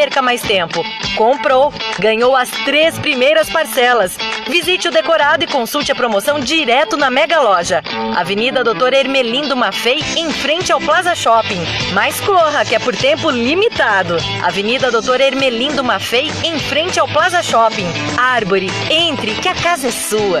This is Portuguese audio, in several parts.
perca mais tempo. Comprou, ganhou as três primeiras parcelas. Visite o decorado e consulte a promoção direto na Mega Loja. Avenida Doutor Ermelindo Maffei, em frente ao Plaza Shopping. Mas corra, que é por tempo limitado. Avenida Doutor Ermelindo Maffei, em frente ao Plaza Shopping. Árvore, entre, que a casa é sua.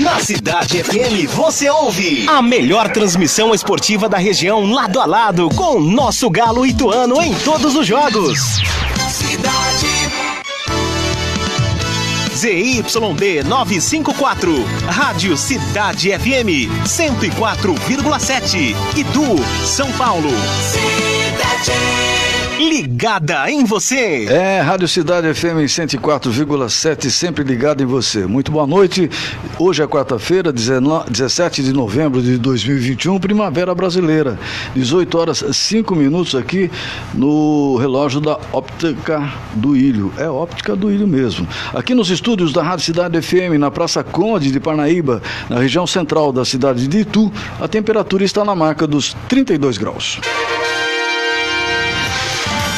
Na Cidade FM você ouve a melhor transmissão esportiva da região lado a lado com nosso galo ituano em todos os jogos. Cidade ZYD 954, Rádio Cidade FM 104,7, Itu, São Paulo. Cidade ligada em você. É, Rádio Cidade FM 104,7, sempre ligada em você. Muito boa noite. Hoje é quarta-feira, 17 de novembro de 2021, Primavera Brasileira. 18 horas 5 minutos aqui no relógio da Óptica do Ilho. É óptica do Ilho mesmo. Aqui nos estúdios da Rádio Cidade FM, na Praça Conde de Parnaíba, na região central da cidade de Itu, a temperatura está na marca dos 32 graus.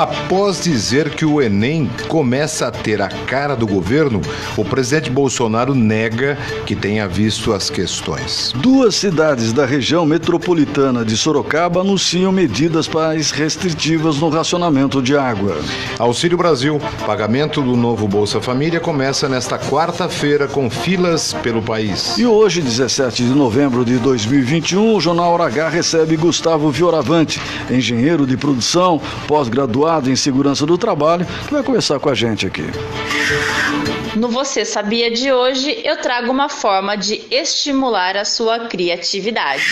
Após dizer que o Enem começa a ter a cara do governo, o presidente Bolsonaro nega que tenha visto as questões. Duas cidades da região metropolitana de Sorocaba anunciam medidas mais restritivas no racionamento de água. Auxílio Brasil, pagamento do novo Bolsa Família começa nesta quarta-feira com filas pelo país. E hoje, 17 de novembro de 2021, o Jornal Hora H recebe Gustavo Fioravante, engenheiro de produção, pós-graduado em segurança do trabalho, que vai conversar com a gente aqui. No Você Sabia de hoje, eu trago uma forma de estimular a sua criatividade.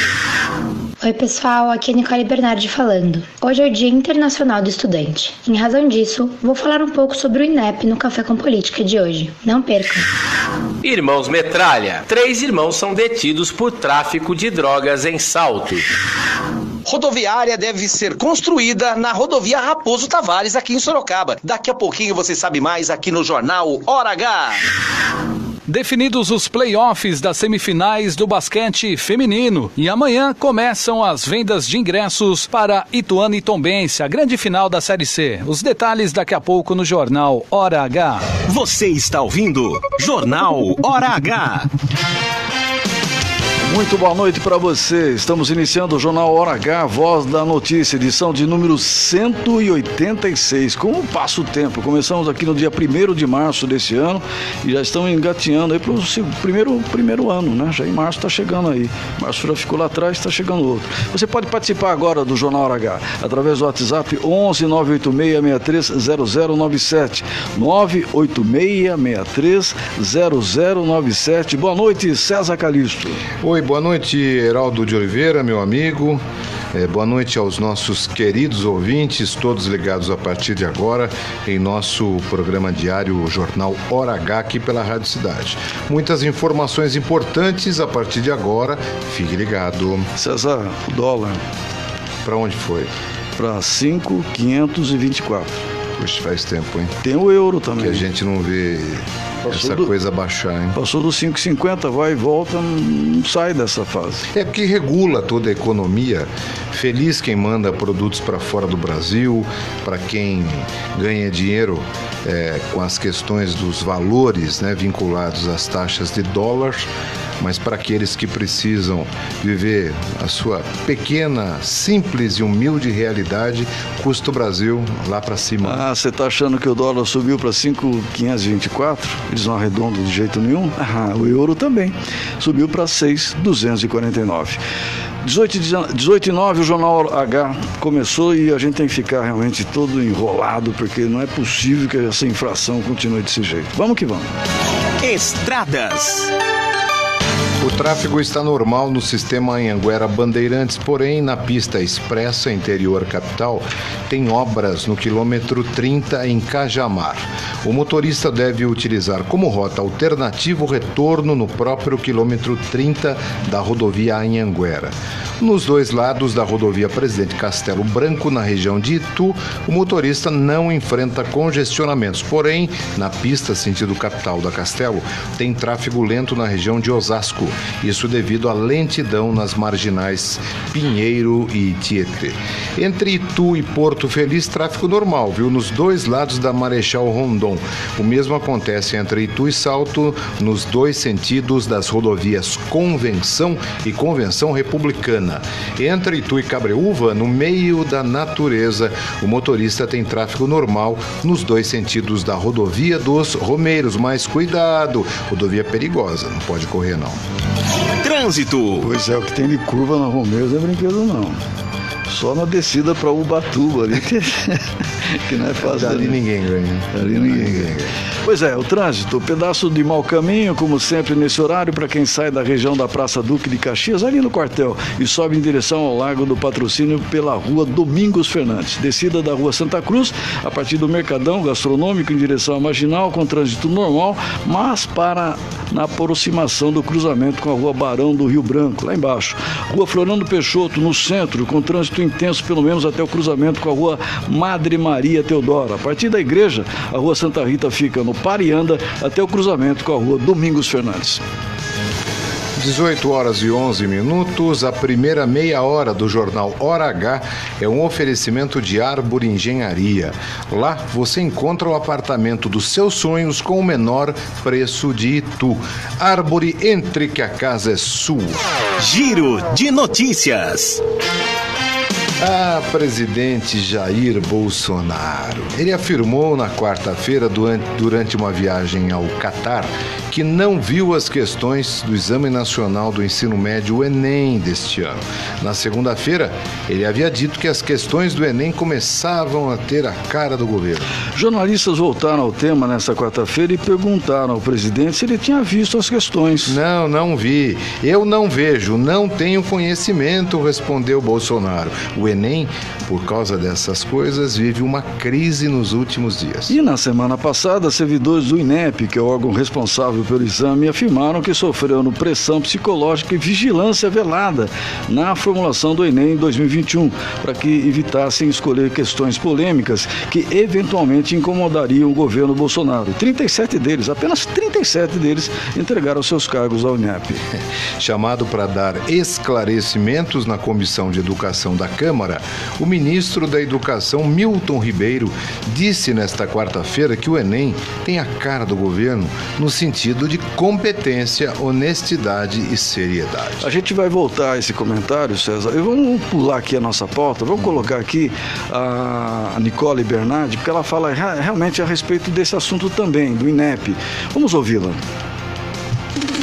Oi, pessoal, aqui é Nicole Bernardi falando. Hoje é o Dia Internacional do Estudante. Em razão disso, vou falar um pouco sobre o INEP no Café com Política de hoje. Não percam! Irmãos Metralha. Três irmãos são detidos por tráfico de drogas em Salto. Rodoviária deve ser construída na rodovia Raposo Tavares, aqui em Sorocaba. Daqui a pouquinho você sabe mais aqui no Jornal Hora H. Definidos os playoffs das semifinais do basquete feminino. E amanhã começam as vendas de ingressos para Ituano e Tombense, a grande final da Série C. Os detalhes daqui a pouco no Jornal Hora H. Você está ouvindo Jornal Hora H. Muito boa noite para você. Estamos iniciando o Jornal Hora H, Voz da Notícia, edição de número 186. Como passa o tempo? Começamos aqui no dia 1 de março desse ano e já estamos engatinhando aí para o primeiro, primeiro ano, né? Já em março está chegando aí. Março já ficou lá atrás, está chegando outro. Você pode participar agora do Jornal Hora H através do WhatsApp 11 986 0097 986 0097. Boa noite, César Calixto. Oi, boa noite, Heraldo de Oliveira, meu amigo. É, boa noite aos nossos queridos ouvintes, todos ligados a partir de agora em nosso programa diário Jornal Hora H aqui pela Rádio Cidade. Muitas informações importantes a partir de agora. Fique ligado. César, o dólar. Para onde foi? Para 5,524. Puxa, faz tempo, hein? Tem o euro também. Que a gente não vê Passou essa do, coisa baixar, hein? Passou dos 5,50, vai e volta, não sai dessa fase. É porque regula toda a economia. Feliz quem manda produtos para fora do Brasil, para quem ganha dinheiro é, com as questões dos valores né, vinculados às taxas de dólar. Mas para aqueles que precisam viver a sua pequena, simples e humilde realidade, custa o Brasil lá para cima. Ah, você tá achando que o dólar subiu para 5,524? Eles não arredondam de jeito nenhum? Ah, o euro também. Subiu para 6,249. 18, 18 e 9, o Jornal H começou e a gente tem que ficar realmente todo enrolado, porque não é possível que essa inflação continue desse jeito. Vamos que vamos. Estradas. O tráfego está normal no sistema Anhanguera Bandeirantes, porém na pista expressa interior capital tem obras no quilômetro 30 em Cajamar. O motorista deve utilizar como rota alternativa o retorno no próprio quilômetro 30 da rodovia Anhanguera. Nos dois lados da rodovia Presidente Castelo Branco, na região de Itu, o motorista não enfrenta congestionamentos. Porém, na pista sentido capital da Castelo, tem tráfego lento na região de Osasco. Isso devido à lentidão nas marginais Pinheiro e Tietê. Entre Itu e Porto Feliz, tráfego normal, viu? Nos dois lados da Marechal Rondon. O mesmo acontece entre Itu e Salto, nos dois sentidos das rodovias Convenção e Convenção Republicana. Entre Itu e Cabreúva, no meio da natureza, o motorista tem tráfego normal nos dois sentidos da rodovia dos Romeiros. Mas cuidado, rodovia perigosa, não pode correr não. Trânsito. Pois é, o que tem de curva na Romeiros não é brinquedo não. Só na descida para Ubatuba ali, que, que não é fácil. Ali né? ninguém ganha. Ali ninguém ganha. Pois é, o trânsito, pedaço de mau caminho, como sempre nesse horário, para quem sai da região da Praça Duque de Caxias, ali no quartel, e sobe em direção ao Lago do Patrocínio pela rua Domingos Fernandes. Descida da rua Santa Cruz, a partir do Mercadão Gastronômico em direção à Marginal, com trânsito normal, mas para na aproximação do cruzamento com a rua Barão do Rio Branco, lá embaixo. Rua Florando Peixoto, no centro, com trânsito intenso, pelo menos até o cruzamento com a rua Madre Maria Teodora. A partir da igreja, a rua Santa Rita fica no Parianda até o cruzamento com a rua Domingos Fernandes. 18 horas e 11 minutos, a primeira meia hora do jornal Hora H é um oferecimento de Árvore Engenharia. Lá você encontra o apartamento dos seus sonhos com o menor preço de Itu. Árvore, entre que a casa é sua. Giro de notícias. Ah, presidente Jair Bolsonaro. Ele afirmou na quarta-feira, durante uma viagem ao Catar, que não viu as questões do Exame Nacional do Ensino Médio, o Enem, deste ano. Na segunda-feira, ele havia dito que as questões do Enem começavam a ter a cara do governo. Jornalistas voltaram ao tema nesta quarta-feira e perguntaram ao presidente se ele tinha visto as questões. Não, não vi. Eu não vejo, não tenho conhecimento, respondeu Bolsonaro. O Enem, por causa dessas coisas, vive uma crise nos últimos dias. E na semana passada, servidores do INEP, que é o órgão responsável pelo exame, afirmaram que sofreram pressão psicológica e vigilância velada na formulação do Enem em 2021, para que evitassem escolher questões polêmicas que eventualmente incomodariam o governo Bolsonaro. 37 deles, apenas 37 deles, entregaram seus cargos ao INEP. Chamado para dar esclarecimentos na Comissão de Educação da Câmara, o ministro da Educação, Milton Ribeiro, disse nesta quarta-feira que o Enem tem a cara do governo no sentido de competência, honestidade e seriedade. A gente vai voltar a esse comentário, César. E vamos pular aqui a nossa pauta, vamos colocar aqui a Nicole Bernardi, porque ela fala realmente a respeito desse assunto também, do INEP. Vamos ouvi-la.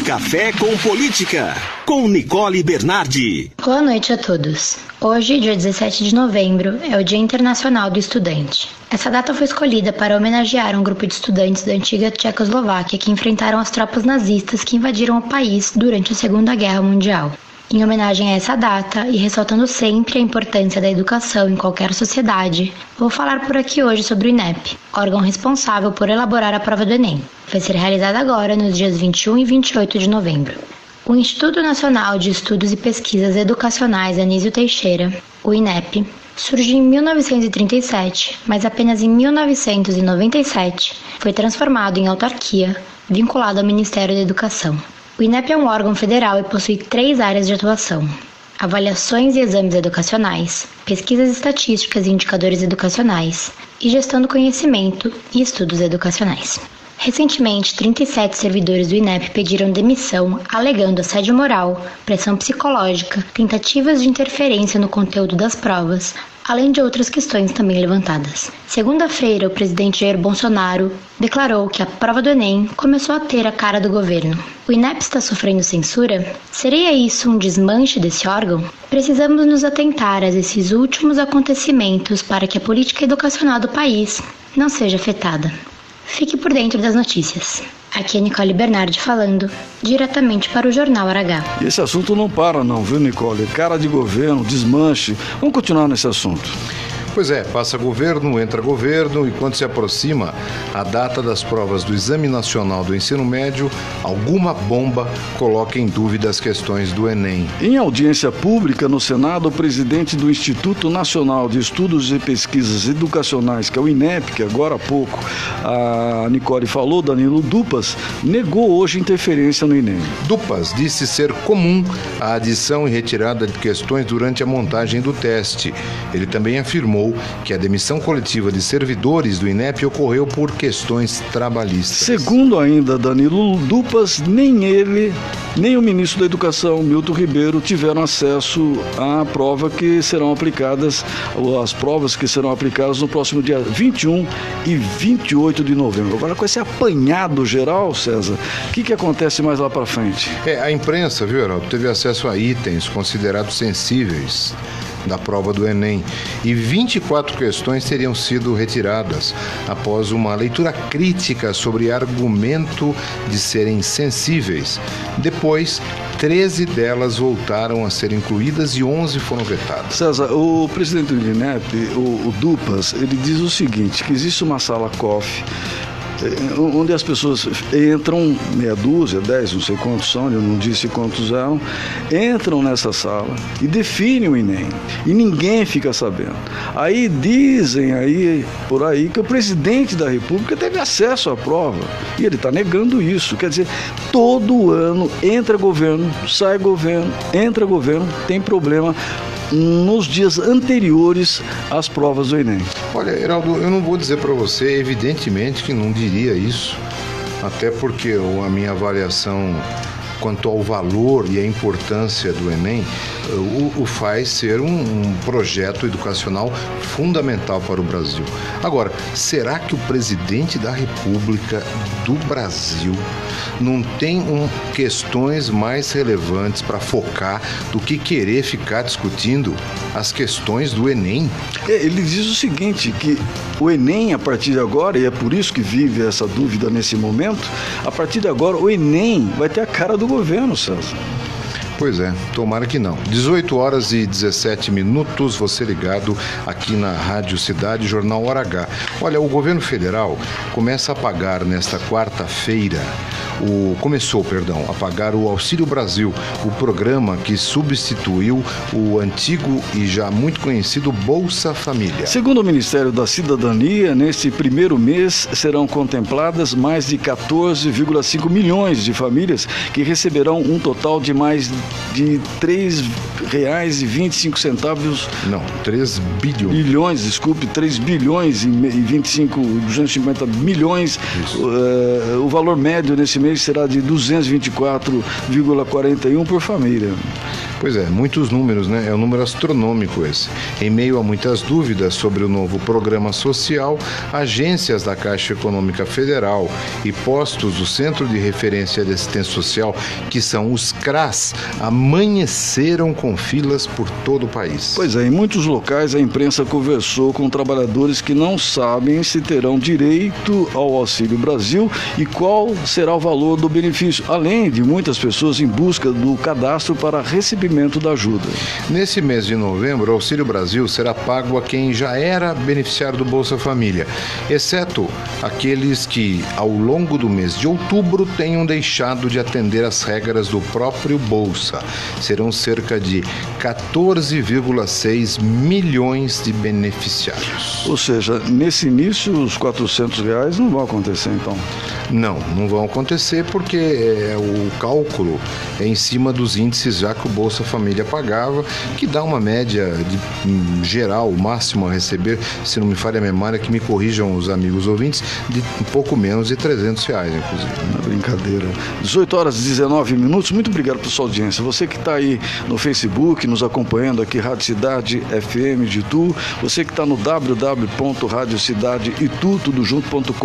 Café com Política, com Nicole Bernardi. Boa noite a todos. Hoje, dia 17 de novembro, é o Dia Internacional do Estudante. Essa data foi escolhida para homenagear um grupo de estudantes da antiga Tchecoslováquia que enfrentaram as tropas nazistas que invadiram o país durante a Segunda Guerra Mundial. Em homenagem a essa data e ressaltando sempre a importância da educação em qualquer sociedade, vou falar por aqui hoje sobre o INEP, órgão responsável por elaborar a prova do Enem. Vai ser realizada agora nos dias 21 e 28 de novembro. O Instituto Nacional de Estudos e Pesquisas Educacionais Anísio Teixeira, o INEP, surgiu em 1937, mas apenas em 1997 foi transformado em autarquia, vinculado ao Ministério da Educação. O INEP é um órgão federal e possui três áreas de atuação: avaliações e exames educacionais, pesquisas estatísticas e indicadores educacionais e gestão do conhecimento e estudos educacionais. Recentemente, 37 servidores do INEP pediram demissão, alegando assédio moral, pressão psicológica, tentativas de interferência no conteúdo das provas, além de outras questões também levantadas. Segunda-feira, o presidente Jair Bolsonaro declarou que a prova do Enem começou a ter a cara do governo. O INEP está sofrendo censura? Seria isso um desmanche desse órgão? Precisamos nos atentar a esses últimos acontecimentos para que a política educacional do país não seja afetada. Fique por dentro das notícias. Aqui é Nicole Bernardi falando, diretamente para o Jornal Aragá. Esse assunto não para não, viu, Nicole? Cara de governo, desmanche. Vamos continuar nesse assunto. Pois é, passa governo, entra governo e quando se aproxima a data das provas do Exame Nacional do Ensino Médio, alguma bomba coloca em dúvida as questões do Enem. Em audiência pública no Senado, o presidente do Instituto Nacional de Estudos e Pesquisas Educacionais, que é o INEP, que agora há pouco a Nicole falou, Danilo Dupas, negou hoje interferência no Enem. Dupas disse ser comum a adição e retirada de questões durante a montagem do teste. Ele também afirmou que a demissão coletiva de servidores do INEP ocorreu por questões trabalhistas. Segundo ainda Danilo Dupas, nem ele, nem o ministro da Educação, Milton Ribeiro, tiveram acesso à prova que serão aplicadas, as provas que serão aplicadas no próximo dia 21 e 28 de novembro. Agora, com esse apanhado geral, César, o que, que acontece mais lá para frente? É, a imprensa, viu, Heraldo, teve acesso a itens considerados sensíveis da prova do Enem e 24 questões teriam sido retiradas após uma leitura crítica sobre argumento de serem sensíveis. Depois, 13 delas voltaram a ser incluídas e 11 foram vetadas. César, o presidente do INEP, o, o Dupas, ele diz o seguinte, que existe uma sala COF onde as pessoas entram, meia dúzia, dez, não sei quantos são, eu não disse quantos eram, entram nessa sala e definem o Enem. E ninguém fica sabendo. Aí dizem aí, por aí, que o presidente da República teve acesso à prova. E ele está negando isso. Quer dizer, todo ano entra governo, sai governo, entra governo, tem problema nos dias anteriores às provas do Enem. Olha, Heraldo, eu não vou dizer para você, evidentemente que não diria isso, até porque a minha avaliação quanto ao valor e a importância do Enem, o, o faz ser um, um, projeto educacional fundamental para o Brasil. Agora, será que o presidente da República do Brasil não tem um, questões mais relevantes para focar do que querer ficar discutindo as questões do Enem? É, ele diz o seguinte, que o Enem, a partir de agora, e é por isso que vive essa dúvida nesse momento, a partir de agora o Enem vai ter a cara do governo, César. Pois é, tomara que não. 18 horas e 17 minutos, você ligado aqui na Rádio Cidade, Jornal Hora H. Olha, o governo federal começa a pagar nesta quarta-feira o começou, perdão, a pagar o Auxílio Brasil, o programa que substituiu o antigo e já muito conhecido Bolsa Família. Segundo o Ministério da Cidadania, neste primeiro mês serão contempladas mais de 14,5 milhões de famílias que receberão um total de mais de R$ 3,25 centavos. Não, 3 bilhões. Bilhões, desculpe, 3 bilhões e 25, 250 milhões. Uh, o valor médio nesse mês será de 224,41 por família. Pois é, muitos números, né? É um número astronômico esse. Em meio a muitas dúvidas sobre o novo programa social, agências da Caixa Econômica Federal e postos do Centro de Referência de Assistência Social, que são os CRAS, amanheceram com filas por todo o país. Pois é, em muitos locais a imprensa conversou com trabalhadores que não sabem se terão direito ao Auxílio Brasil e qual será o valor do benefício, além de muitas pessoas em busca do cadastro para recebimento da ajuda. Nesse mês de novembro, o Auxílio Brasil será pago a quem já era beneficiário do Bolsa Família, exceto aqueles que, ao longo do mês de outubro, tenham deixado de atender às regras do próprio Bolsa. Serão cerca de 14,6 milhões de beneficiários. Ou seja, nesse início os 400 reais não vão acontecer então? Não, não vão acontecer porque é, o cálculo é em cima dos índices já que o Bolsa Família pagava, que dá uma média de um, geral, o máximo a receber, se não me falha a memória, que me corrijam os amigos ouvintes, de um pouco menos de 300 reais, inclusive. Não é brincadeira. 18 horas e 19 minutos, muito obrigado por sua audiência. Você que está aí no Facebook, nos acompanhando aqui, Rádio Cidade FM de Itu, você que está no www.radiocidadeitu, tudo junto.com.br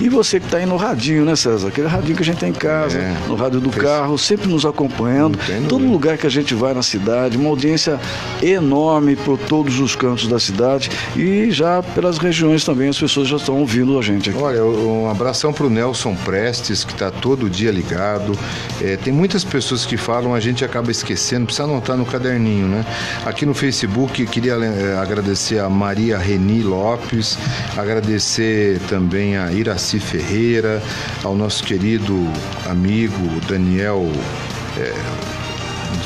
e você que está aí no radinho, né, César? Aquele radinho que a gente tem em casa, é, no rádio do carro, sempre nos acompanhando. Todo lugar que a gente vai na cidade, uma audiência enorme por todos os cantos da cidade e já pelas regiões também as pessoas já estão ouvindo a gente aqui. Olha, um abração para o Nelson Prestes, que está todo dia ligado. É, tem muitas pessoas que falam, a gente acaba esquecendo, precisa anotar no caderninho, né? Aqui no Facebook, queria é, agradecer a Maria Reni Lopes, agradecer também a Iraci Ferreira, ao nosso querido amigo Daniel. É,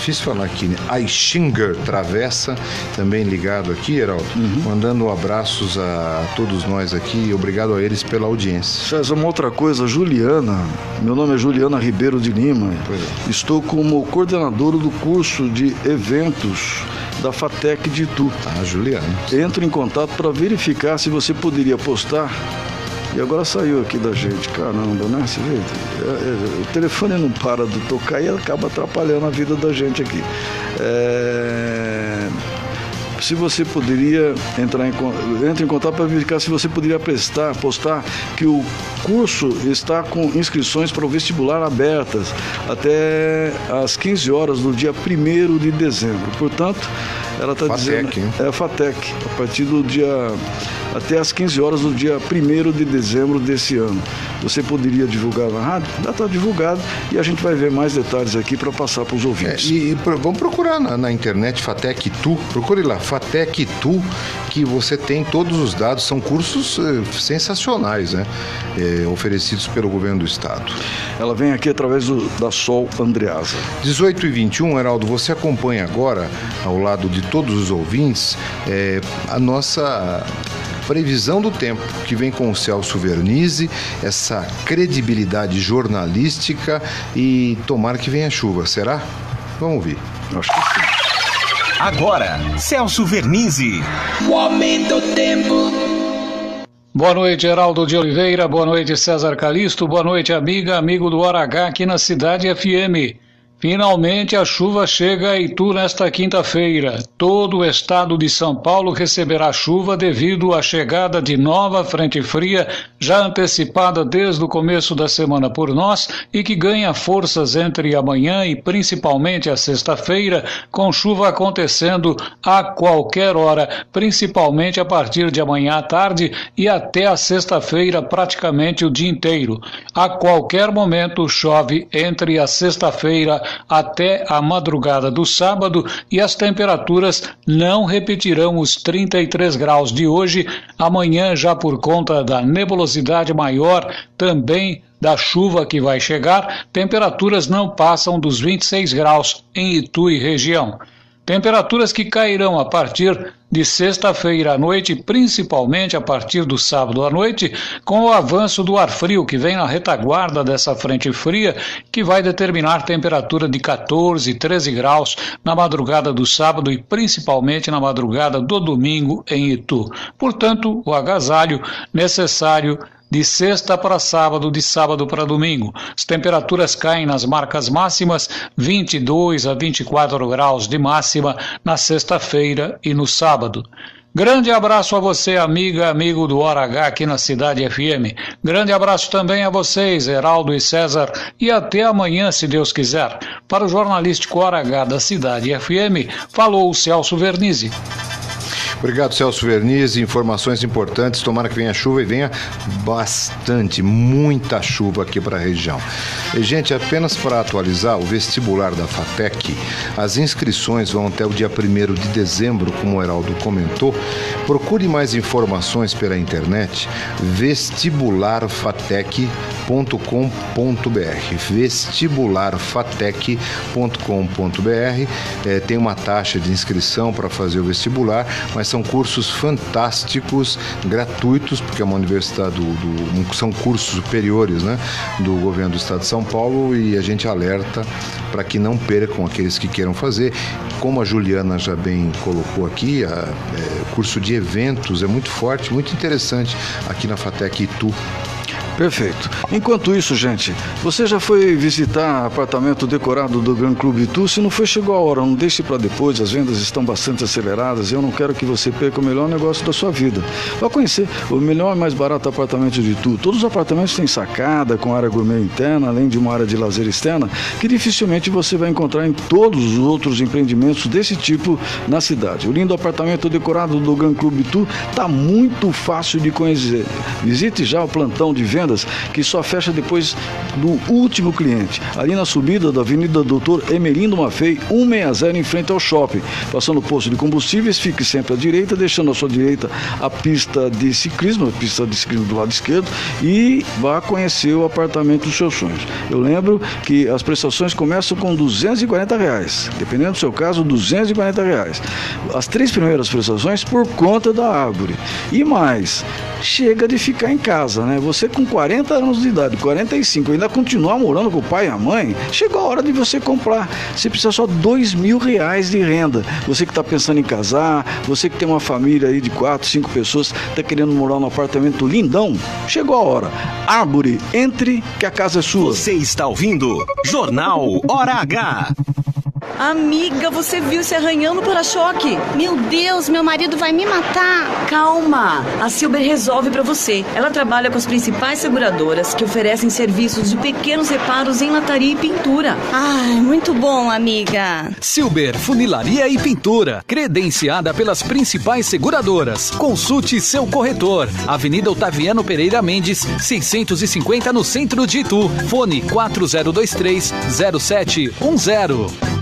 difícil falar aqui, né? Aixinger Travessa, também ligado aqui, Heraldo, uhum. mandando abraços a todos nós aqui e obrigado a eles pela audiência. César, uma outra coisa, Juliana, meu nome é Juliana Ribeiro de Lima, é. estou como coordenador do curso de eventos da FATEC de Itu. Ah, Juliana. Entro em contato para verificar se você poderia postar e agora saiu aqui da gente, caramba, né? Você vê, é, é, o telefone não para de tocar e acaba atrapalhando a vida da gente aqui. É, se você poderia entrar em, entre em contato para verificar se você poderia prestar, postar que o curso está com inscrições para o vestibular abertas até às 15 horas do dia 1 de dezembro. Portanto, ela está dizendo. Hein? É a FATEC, a partir do dia. até às 15 horas do dia 1 de dezembro desse ano. Você poderia divulgar na rádio? Já está divulgado e a gente vai ver mais detalhes aqui para passar para os ouvintes. É, e, e vamos procurar na, na, internet FATEC Tu, procure lá, FATEC Tu, que você tem todos os dados, são cursos eh, sensacionais, né? Eh, oferecidos pelo governo do estado. Ela vem aqui através do, da Sol Andreasa. 18 e 21, Heraldo, você acompanha agora, ao lado de todos os ouvintes, é, a nossa previsão do tempo, que vem com o Celso Vernizzi, essa credibilidade jornalística e tomara que venha chuva, será? Vamos ouvir. Acho que sim. Agora, Celso Vernizzi. O aumento do tempo. Boa noite, Geraldo de Oliveira. Boa noite, César Calisto. Boa noite, amiga, amigo do Hora H aqui na Cidade FM. Finalmente a chuva chega a Itu nesta quinta-feira. Todo o estado de São Paulo receberá chuva devido à chegada de nova frente fria, já antecipada desde o começo da semana por nós e que ganha forças entre amanhã e principalmente a sexta-feira, com chuva acontecendo a qualquer hora, principalmente a partir de amanhã à tarde e até a sexta-feira praticamente o dia inteiro. A qualquer momento chove entre a sexta-feira até a madrugada do sábado e as temperaturas não repetirão os 33 graus de hoje. Amanhã, já por conta da nebulosidade maior, também da chuva que vai chegar, temperaturas não passam dos 26 graus em Itu e região. Temperaturas que cairão a partir de sexta-feira à noite, principalmente a partir do sábado à noite, com o avanço do ar frio que vem na retaguarda dessa frente fria, que vai determinar temperatura de 14, 13 graus na madrugada do sábado e principalmente na madrugada do domingo em Itu. Portanto, o agasalho necessário de sexta para sábado, de sábado para domingo. As temperaturas caem nas marcas máximas 22 a 24 graus de máxima na sexta-feira e no sábado. Grande abraço a você, amiga, amigo do Hora H aqui na Cidade FM. Grande abraço também a vocês, Heraldo e César, e até amanhã, se Deus quiser. Para o jornalístico Hora H da Cidade FM, falou o Celso Vernizzi. Obrigado, Celso Verniz. Informações importantes. Tomara que venha chuva e venha bastante, muita chuva aqui para a região. E, gente, apenas para atualizar, o vestibular da FATEC, as inscrições vão até o dia 1 de dezembro, como o Heraldo comentou. Procure mais informações pela internet vestibularfatec.com.br vestibularfatec.com.br é, tem uma taxa de inscrição para fazer o vestibular, mas são cursos fantásticos, gratuitos, porque é uma universidade do, do, são cursos superiores né, do governo do estado de São Paulo e a gente alerta para que não percam aqueles que queiram fazer. Como a Juliana já bem colocou aqui, o é, curso de eventos é muito forte, muito interessante aqui na FATEC Itu. Perfeito. Enquanto isso, gente, você já foi visitar apartamento decorado do Gran Clube Itu? Se não foi, chegou a hora. Não deixe para depois. As vendas estão bastante aceleradas e eu não quero que você perca o melhor negócio da sua vida. Vá conhecer o melhor e mais barato apartamento de Itu. Todos os apartamentos têm sacada com área gourmet interna, além de uma área de lazer externa, que dificilmente você vai encontrar em todos os outros empreendimentos desse tipo na cidade. O lindo apartamento decorado do Gran Clube Itu está muito fácil de conhecer. Visite já o plantão de vendas que só fecha depois do último cliente. Ali na subida da Avenida Doutor Emelindo Mafei, 160 em frente ao shopping. Passando o posto de combustíveis, fique sempre à direita, deixando à sua direita a pista de ciclismo, a pista de ciclismo do lado esquerdo e vá conhecer o apartamento dos seus sonhos. Eu lembro que as prestações começam com 240 reais, dependendo do seu caso, 240 reais. As três primeiras prestações por conta da árvore. E mais, chega de ficar em casa, né? Você com 40 anos de idade, 45, ainda continuar morando com o pai e a mãe, chegou a hora de você comprar. Você precisa só dois mil reais de renda. Você que está pensando em casar, você que tem uma família aí de quatro, cinco pessoas, está querendo morar num apartamento lindão, chegou a hora. Árvore, entre que a casa é sua. Você está ouvindo Jornal Hora H. Amiga, você viu esse arranhão no para-choque? Meu Deus, meu marido vai me matar. Calma, a Silber resolve para você. Ela trabalha com as principais seguradoras que oferecem serviços de pequenos reparos em lataria e pintura. Ai, muito bom, amiga. Silber Funilaria e Pintura, credenciada pelas principais seguradoras. Consulte seu corretor. Avenida Otaviano Pereira Mendes, 650 no centro de Itu. Fone 4023 0710.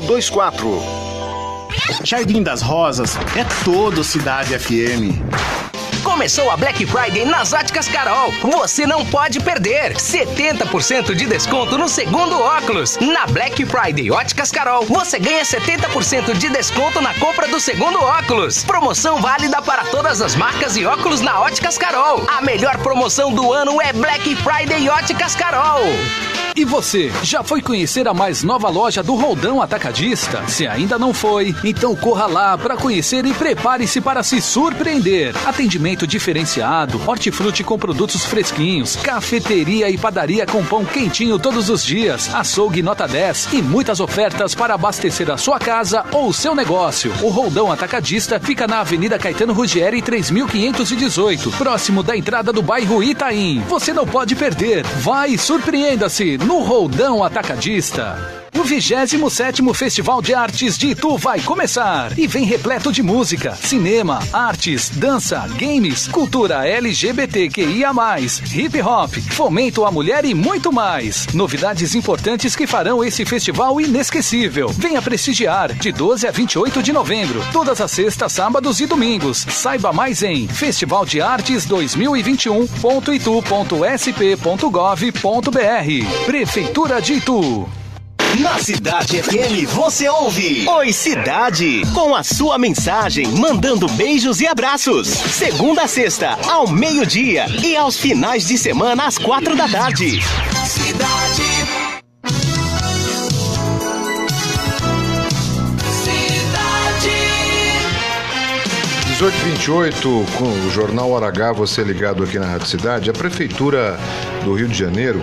24. Jardim das Rosas é todo Cidade FM. Começou a Black Friday nas Óticas Carol. Você não pode perder. 70% de desconto no segundo óculos. Na Black Friday Óticas Carol, você ganha 70% de desconto na compra do segundo óculos. Promoção válida para todas as marcas e óculos na Óticas Carol. A melhor promoção do ano é Black Friday Óticas Carol. E você, já foi conhecer a mais nova loja do Roldão Atacadista? Se ainda não foi, então corra lá para conhecer e prepare-se para se surpreender. Atendimento diferenciado, hortifruti com produtos fresquinhos, cafeteria e padaria com pão quentinho todos os dias, açougue nota 10 e muitas ofertas para abastecer a sua casa ou seu negócio. O Roldão Atacadista fica na Avenida Caetano Ruggieri 3518, próximo da entrada do bairro Itaim. Você não pode perder. Vai, surpreenda-se no Roldão Atacadista. O 27º Festival de Artes de Itu vai começar e vem repleto de música, cinema, artes, dança, games, cultura LGBTQIA+, hip hop, fomento à mulher e muito mais. Novidades importantes que farão esse festival inesquecível. Venha prestigiar de 12 a 28 de novembro, todas as sextas, sábados e domingos. Saiba mais em festivaldeartes2021.itu.sp.gov.br. Prefeitura de Itu. Na Cidade FM você ouve Oi Cidade, com a sua mensagem, mandando beijos e abraços. Segunda a sexta, ao meio-dia e aos finais de semana às quatro da tarde. Cidade. Cidade. 1828, com o Jornal H, você ligado aqui na Rádio Cidade, a Prefeitura do Rio de Janeiro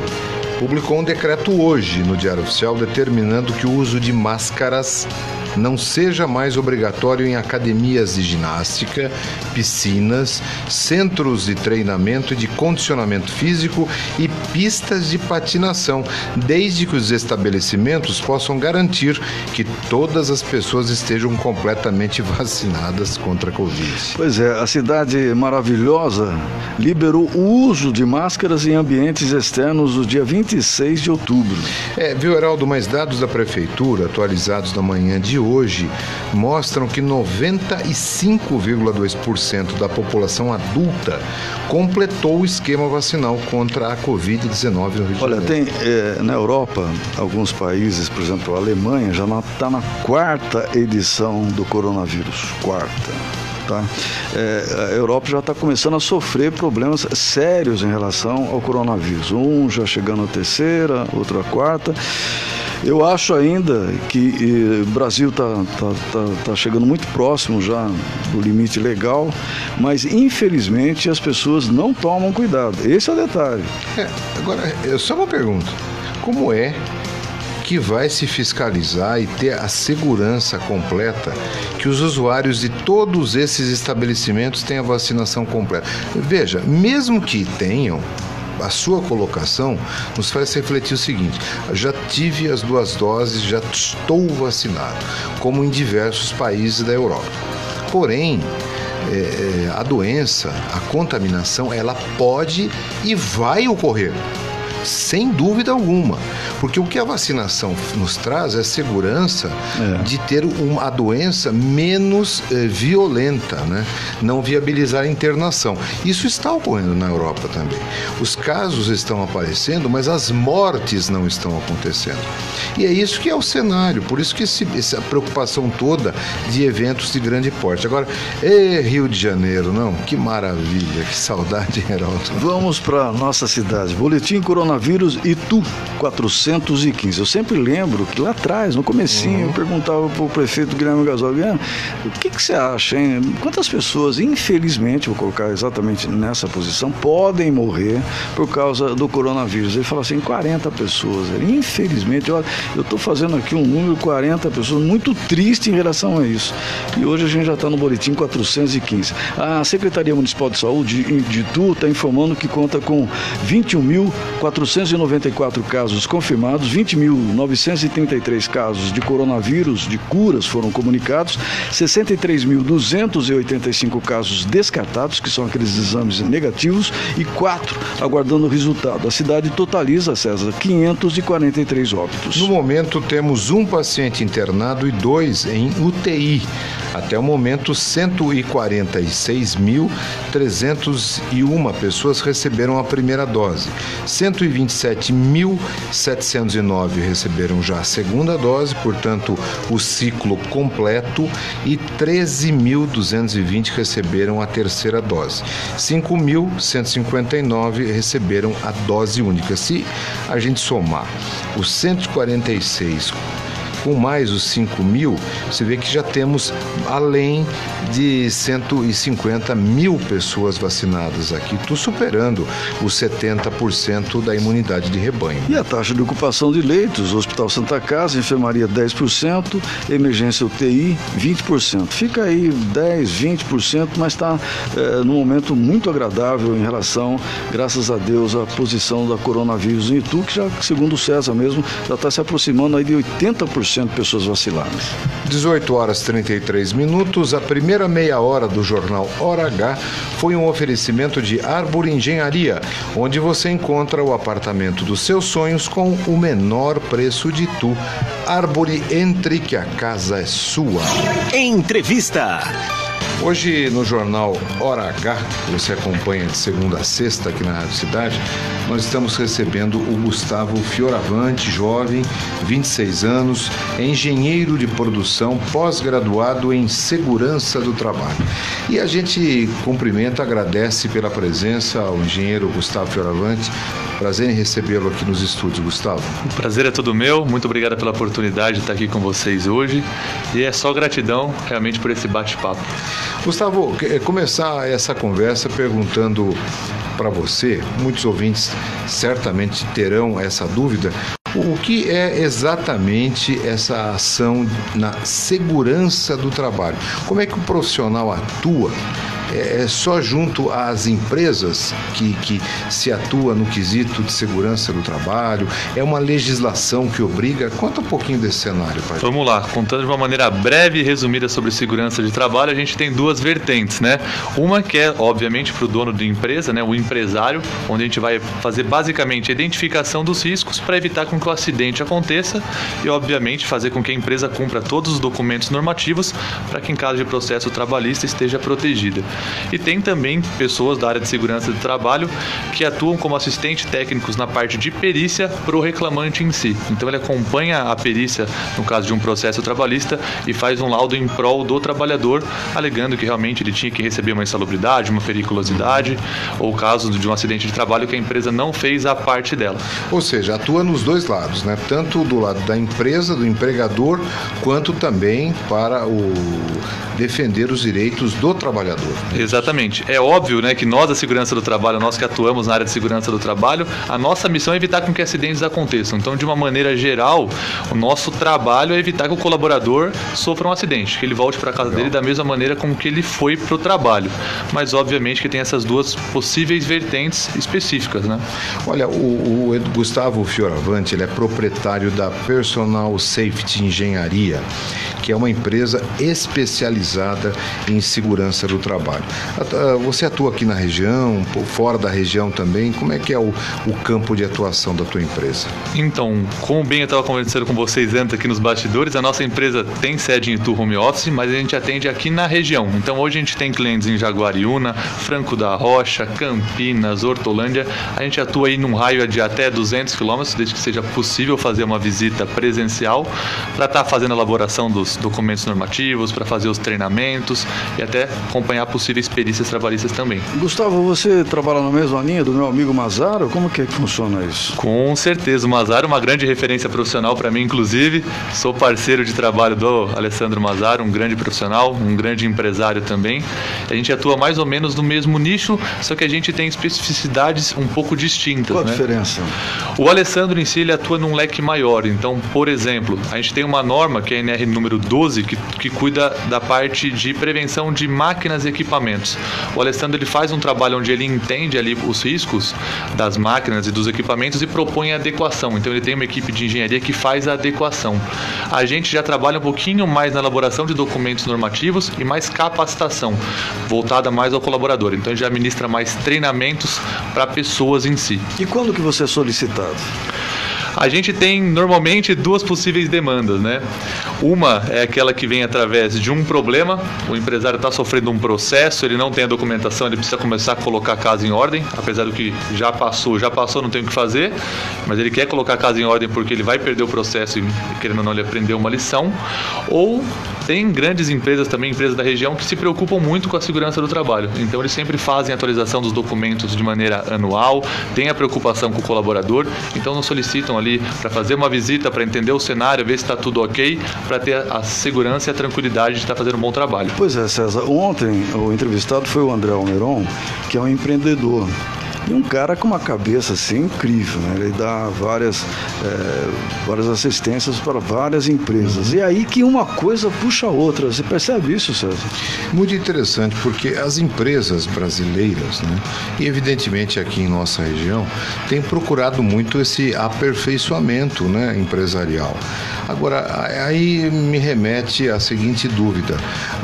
publicou um decreto hoje no Diário Oficial determinando que o uso de máscaras não seja mais obrigatório em academias de ginástica, piscinas, centros de treinamento e de condicionamento físico e pistas de patinação, desde que os estabelecimentos possam garantir que todas as pessoas estejam completamente vacinadas contra a Covid. Pois é, a cidade maravilhosa liberou o uso de máscaras em ambientes externos no dia 26 de outubro. É, viu, Heraldo, mas dados da prefeitura, atualizados na manhã de hoje, mostram que 95,2% da população adulta completou o esquema vacinal contra a Covid-19 no Rio de Olha, Janeiro. tem eh, na Europa alguns países, por exemplo, a Alemanha já está na quarta edição do coronavírus. Quarta. Tá? Eh, a Europa já está começando a sofrer problemas sérios em relação ao coronavírus. Um já chegando à terceira, outro à quarta. Eu acho ainda que eh, o Brasil está tá, tá, tá chegando muito próximo já do limite legal, mas infelizmente as pessoas não tomam cuidado. Esse é o detalhe. É, agora, é só uma pergunta. Como é que vai se fiscalizar e ter a segurança completa que os usuários de todos esses estabelecimentos tenham a vacinação completa? Veja, mesmo que tenham, a sua colocação nos faz refletir o seguinte: já tive as duas doses, já estou vacinado, como em diversos países da Europa. Porém, é, a doença, a contaminação, ela pode e vai ocorrer. Sem dúvida alguma. Porque o que a vacinação nos traz é segurança é. de ter uma, a doença menos eh, violenta, né? não viabilizar a internação. Isso está ocorrendo na Europa também. Os casos estão aparecendo, mas as mortes não estão acontecendo. E é isso que é o cenário, por isso que esse, essa preocupação toda de eventos de grande porte. Agora, ê, Rio de Janeiro, não? Que maravilha, que saudade, Heraldo. Vamos para nossa cidade. Boletim Coronavírus Itu 415. Eu sempre lembro que lá atrás, no comecinho, Uhum. eu perguntava para o prefeito Guilherme Gasol, o que, que você acha, hein? Quantas pessoas, infelizmente, vou colocar exatamente nessa posição, podem morrer por causa do coronavírus? Ele fala assim, 40 pessoas. Infelizmente, eu estou fazendo aqui um número 40 pessoas, muito triste em relação a isso. E hoje a gente já está no boletim 415. A Secretaria Municipal de Saúde de Itu está informando que conta com 21.494 casos confirmados, 20.933 casos de coronavírus de curas foram comunicados, 63.285 casos descartados, que são aqueles exames negativos, e 4 aguardando o resultado. A cidade totaliza, César, 543 óbitos. No momento, temos um paciente internado e dois em UTI. Até o momento, 146.301 pessoas receberam a primeira dose. 127.709 receberam já a segunda dose, portanto, o ciclo completo, e 13.220 receberam a terceira dose. 5.159 receberam a dose única. Se a gente somar os 146 com mais os 5 mil, você vê que já temos além de 150 mil pessoas vacinadas aqui, tu superando os 70% da imunidade de rebanho. E a taxa de ocupação de leitos, Hospital Santa Casa, enfermaria 10%, emergência UTI 20%. Fica aí 10, 20%, mas está é, num momento muito agradável em relação, graças a Deus, à posição da coronavírus em Itu, que já, segundo o César mesmo, já está se aproximando aí de 80% de pessoas vacinadas. 18 horas 33 minutos, a primeira meia hora do jornal Hora H foi um oferecimento de Arbor Engenharia, onde você encontra o apartamento dos seus sonhos com o menor preço de tu. Árvore entre que a casa é sua. Entrevista. Hoje no jornal Hora H, que você acompanha de segunda a sexta aqui na Rádio Cidade, nós estamos recebendo o Gustavo Fioravante, jovem, 26 anos, engenheiro de produção, pós-graduado em segurança do trabalho. E a gente cumprimenta, agradece pela presença ao engenheiro Gustavo Fioravante. Prazer em recebê-lo aqui nos estúdios, Gustavo. O prazer é todo meu. Muito obrigado pela oportunidade de estar aqui com vocês hoje. E é só gratidão realmente por esse bate-papo. Gustavo, que- começar essa conversa perguntando para você, muitos ouvintes certamente terão essa dúvida, o que é exatamente essa ação na segurança do trabalho? Como é que o profissional atua? É é só junto às empresas que, que se atua no quesito de segurança do trabalho? É uma legislação que obriga? Conta um pouquinho desse cenário, pai. Vamos lá, contando de uma maneira breve e resumida sobre segurança de trabalho, a gente tem duas vertentes, né? Uma que é, obviamente, para o dono da empresa, né, o empresário, onde a gente vai fazer basicamente a identificação dos riscos para evitar com que o acidente aconteça e, obviamente, fazer com que a empresa cumpra todos os documentos normativos para que, em caso de processo trabalhista, esteja protegida. E tem também pessoas da área de segurança do trabalho que atuam como assistentes técnicos na parte de perícia para o reclamante em si. Então ele acompanha a perícia no caso de um processo trabalhista e faz um laudo em prol do trabalhador, alegando que realmente ele tinha que receber uma insalubridade, uma periculosidade, ou caso de um acidente de trabalho que a empresa não fez a parte dela. Ou seja, atua nos dois lados, né? Tanto do lado da empresa, do empregador, quanto também para o defender os direitos do trabalhador. Exatamente. É óbvio, né, que nós da segurança do trabalho, nós que atuamos na área de segurança do trabalho, a nossa missão é evitar com que acidentes aconteçam. Então, de uma maneira geral, o nosso trabalho é evitar que o colaborador sofra um acidente, que ele volte para casa dele da mesma maneira como que ele foi para o trabalho. Mas obviamente que tem essas duas possíveis vertentes específicas, né? Olha, o, o Gustavo Fioravante, ele é proprietário da Personal Safety Engenharia, que é uma empresa especializada em segurança do trabalho. Ah, Você atua aqui na região, fora da região também? Como é que é o, o campo de atuação da tua empresa? Então, como bem eu estava conversando com vocês antes aqui nos bastidores, a nossa empresa tem sede em Itu Home Office, mas a gente atende aqui na região. Então, hoje a gente tem clientes em Jaguariúna, Franco da Rocha, Campinas, Hortolândia. A gente atua aí num raio de até 200 quilômetros, desde que seja possível fazer uma visita presencial para estar fazendo a elaboração dos documentos normativos, para fazer os treinamentos e até acompanhar possíveis perícias trabalhistas também. Gustavo, você trabalha na mesma linha do meu amigo Mazaro? Como que é que funciona isso? Com certeza, o Mazaro é uma grande referência profissional para mim, inclusive. Sou parceiro de trabalho do Alessandro Mazaro, um grande profissional, um grande empresário também. A gente atua mais ou menos no mesmo nicho, só que a gente tem especificidades um pouco distintas. Qual a né? diferença? O Alessandro em si ele atua num leque maior. Então, por exemplo, a gente tem uma norma que é a NR número 12 que, que cuida da parte de prevenção de máquinas e equipamentos. O Alessandro ele faz um trabalho onde ele entende ali os riscos das máquinas e dos equipamentos e propõe a adequação. Então, ele tem uma equipe de engenharia que faz a adequação. A gente já trabalha um pouquinho mais na elaboração de documentos normativos e mais capacitação, voltada mais ao colaborador. Então, já ministra mais treinamentos para pessoas em si. E quando que você é solicitado? A gente tem normalmente duas possíveis demandas, né? Uma é aquela que vem através de um problema, o empresário está sofrendo um processo, ele não tem a documentação, ele precisa começar a colocar a casa em ordem, apesar do que já passou, já passou, não tem o que fazer, mas ele quer colocar a casa em ordem porque ele vai perder o processo e querendo ou não ele aprendeu uma lição. Ou tem grandes empresas também, empresas da região, que se preocupam muito com a segurança do trabalho. Então eles sempre fazem a atualização dos documentos de maneira anual, tem a preocupação com o colaborador, então nos solicitam ali para fazer uma visita, para entender o cenário, ver se está tudo ok, para ter a segurança e a tranquilidade de estar tá fazendo um bom trabalho. Pois é, César. Ontem o entrevistado foi o André Almeron, que é um empreendedor. E um cara com uma cabeça assim incrível, né? Ele dá várias, é, várias assistências para várias empresas. E aí que uma coisa puxa a outra. Você percebe isso, César? Muito interessante, porque as empresas brasileiras, né? E evidentemente aqui em nossa região, têm procurado muito esse aperfeiçoamento né, empresarial. Agora, aí me remete à seguinte dúvida: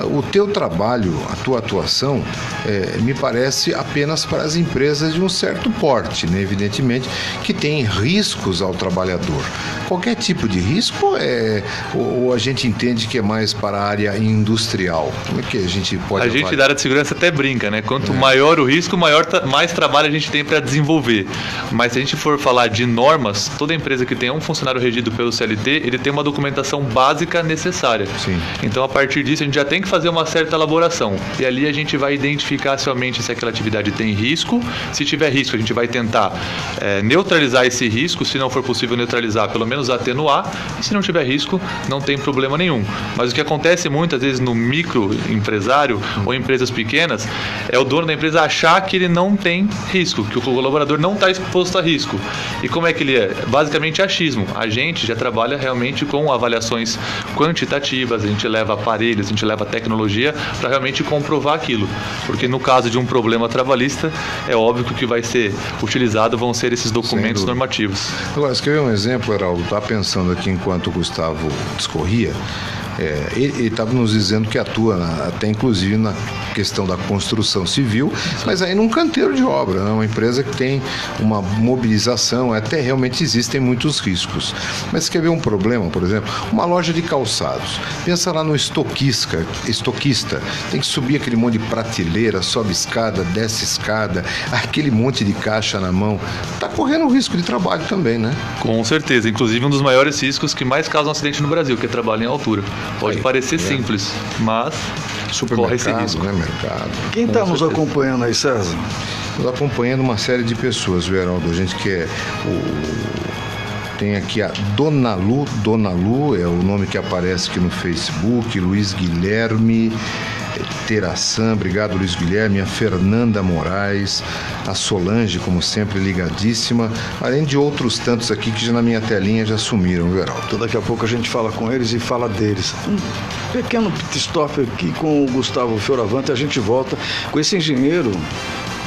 o teu trabalho, a tua atuação, é, me parece apenas para as empresas de um certo porte, né? evidentemente, que tem riscos ao trabalhador. Qualquer tipo de risco é, ou, a gente entende que é mais para a área industrial? Como é que a gente pode A gente da área de segurança até brinca, né? Quanto é. maior o risco, maior mais trabalho a gente tem para desenvolver. Mas se a gente for falar de normas, toda empresa que tem um funcionário regido pelo CLT, ele tem uma documentação básica necessária. Sim. Então, a partir disso, a gente já tem que fazer uma certa elaboração. E ali a gente vai identificar somente se aquela atividade tem risco. Se tiver risco, a gente vai tentar é, neutralizar esse risco. Se não for possível neutralizar, pelo menos atenuar. E se não tiver risco, não tem problema nenhum. Mas o que acontece muitas vezes no microempresário ou empresas pequenas é o dono da empresa achar que ele não tem risco, que o colaborador não está exposto a risco. E como é que ele é? Basicamente achismo. A gente já trabalha realmente com avaliações quantitativas, a gente leva aparelhos, a gente leva tecnologia para realmente comprovar aquilo. Porque no caso de um problema trabalhista, é óbvio que que vai ser utilizado vão ser esses documentos normativos. Agora, você quer ver um exemplo, Heraldo? Está pensando aqui enquanto o Gustavo discorria. É, ele estava nos dizendo que atua até inclusive na questão da construção civil, mas aí num canteiro de obra, né? uma empresa que tem uma mobilização, até realmente existem muitos riscos. Mas quer ver um problema, por exemplo, uma loja de calçados. Pensa lá no estoquista, estoquista, tem que subir aquele monte de prateleira, sobe escada, desce escada, aquele monte de caixa na mão. Está correndo risco de trabalho também, né? Com certeza, inclusive um dos maiores riscos que mais causam acidente no Brasil, que é trabalho em altura. Pode Aí, parecer é. simples, mas corre esse risco. Né, mercado. Quem está nos acompanhando aí, César? Nos acompanhando uma série de pessoas, Veraldo. A gente quer é o tem aqui a Dona Lu, Dona Lu é o nome que aparece aqui no Facebook, Luiz Guilherme, Teraçã, obrigado Luiz Guilherme, a Fernanda Moraes, a Solange, como sempre, ligadíssima, além de outros tantos aqui que já na minha telinha já sumiram, viu, Heraldo? Então daqui a pouco a gente fala com eles e fala deles. Um pequeno pit stop aqui com o Gustavo Fioravante, a gente volta com esse engenheiro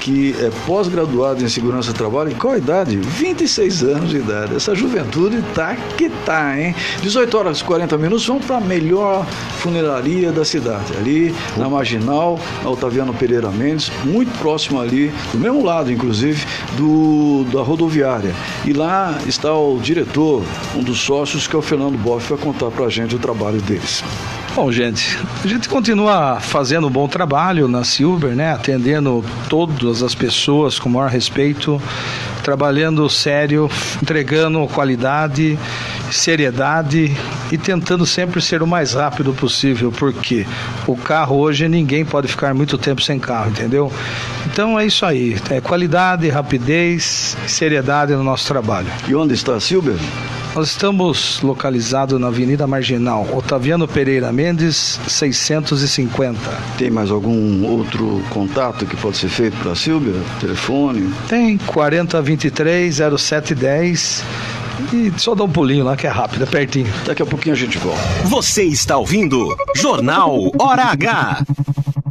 que é pós-graduado em segurança do trabalho, em qual idade? 26 anos de idade. Essa juventude tá que tá, hein? 18 horas e 40 minutos, vamos para a melhor funeraria da cidade, ali na Marginal, na Otaviano Pereira Mendes, muito próximo ali, do mesmo lado, inclusive, do, da rodoviária. E lá está o diretor, um dos sócios, que é o Fernando Boff, vai contar para a gente o trabalho deles. Bom, gente, a gente continua fazendo um bom trabalho na Silver, né? Atendendo todas as pessoas com maior respeito, trabalhando sério, entregando qualidade, seriedade e tentando sempre ser o mais rápido possível, porque o carro hoje ninguém pode ficar muito tempo sem carro, entendeu? Então é isso aí, é qualidade, rapidez, seriedade no nosso trabalho. E onde está a Silver? Nós estamos localizados na Avenida Marginal, Otaviano Pereira Mendes, 650. Tem mais algum outro contato que pode ser feito para a Silvia? Telefone? Tem 4023 0710 e só dá um pulinho lá que é rápido, é pertinho. Daqui a pouquinho a gente volta. Você está ouvindo Jornal Hora H.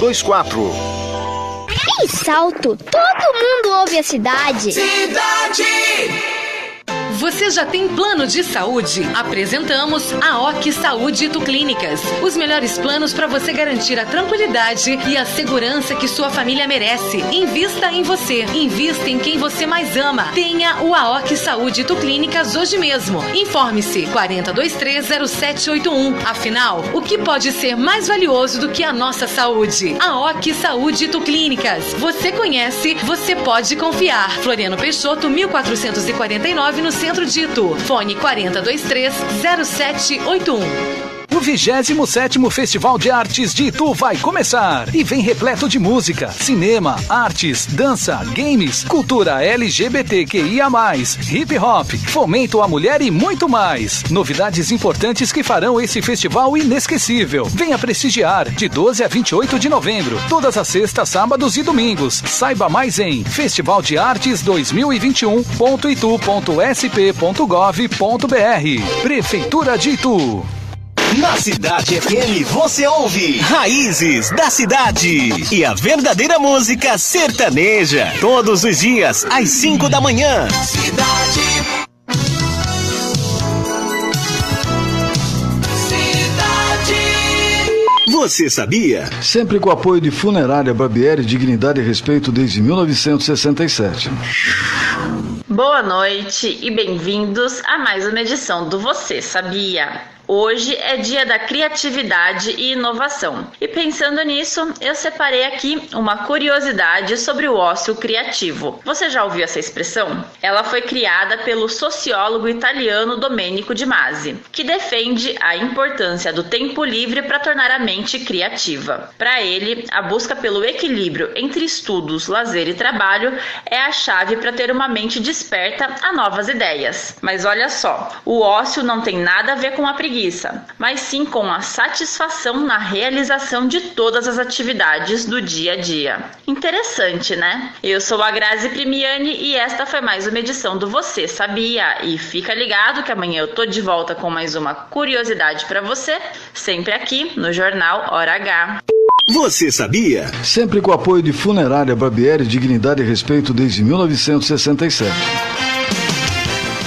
24. Em Salto, todo mundo ouve a cidade. Cidade! Você já tem plano de saúde? Apresentamos a OC Saúde Itu Clínicas. Os melhores planos para você garantir a tranquilidade e a segurança que sua família merece. Invista em você. Invista em quem você mais ama. Tenha o AOC Saúde Itu Clínicas hoje mesmo. Informe-se 40230781. Afinal, o que pode ser mais valioso do que a nossa saúde? A OC Saúde Itu Clínicas. Você conhece, você pode confiar. Floriano Peixoto, 1449 no centro de Itu. Fone 4023 0781. O 27 Festival de Artes de Itu vai começar e vem repleto de música, cinema, artes, dança, games, cultura LGBTQIA+, hip hop, fomento à mulher e muito mais. Novidades importantes que farão esse festival inesquecível. Venha prestigiar de 12 a 28 de novembro, todas as sextas, sábados e domingos. Saiba mais em festivaldeartes2021.itu.sp.gov.br. Prefeitura de Itu. Na Cidade FM você ouve Raízes da Cidade e a verdadeira música sertaneja. Todos os dias, às 5 da manhã. Cidade. Você sabia? Sempre com apoio de Funerária Barbieri, Dignidade e Respeito desde 1967. Boa noite e bem-vindos a mais uma edição do Você Sabia? Hoje é dia da criatividade e inovação. E pensando nisso, eu separei aqui uma curiosidade sobre o ócio criativo. Você já ouviu essa expressão? Ela foi criada pelo sociólogo italiano Domenico Di Masi, que defende a importância do tempo livre para tornar a mente criativa. Para ele, a busca pelo equilíbrio entre estudos, lazer e trabalho é a chave para ter uma mente desperta a novas ideias. Mas olha só, o ócio não tem nada a ver com a preguiça preguiça, mas sim com a satisfação na realização de todas as atividades do dia a dia. Interessante, né? Eu sou a Grazi Primiani e esta foi mais uma edição do Você Sabia? E fica ligado que amanhã eu tô de volta com mais uma curiosidade para você, sempre aqui no Jornal Hora H. Você sabia? Sempre com o apoio de Funerária Barbieri, Dignidade e Respeito desde 1967.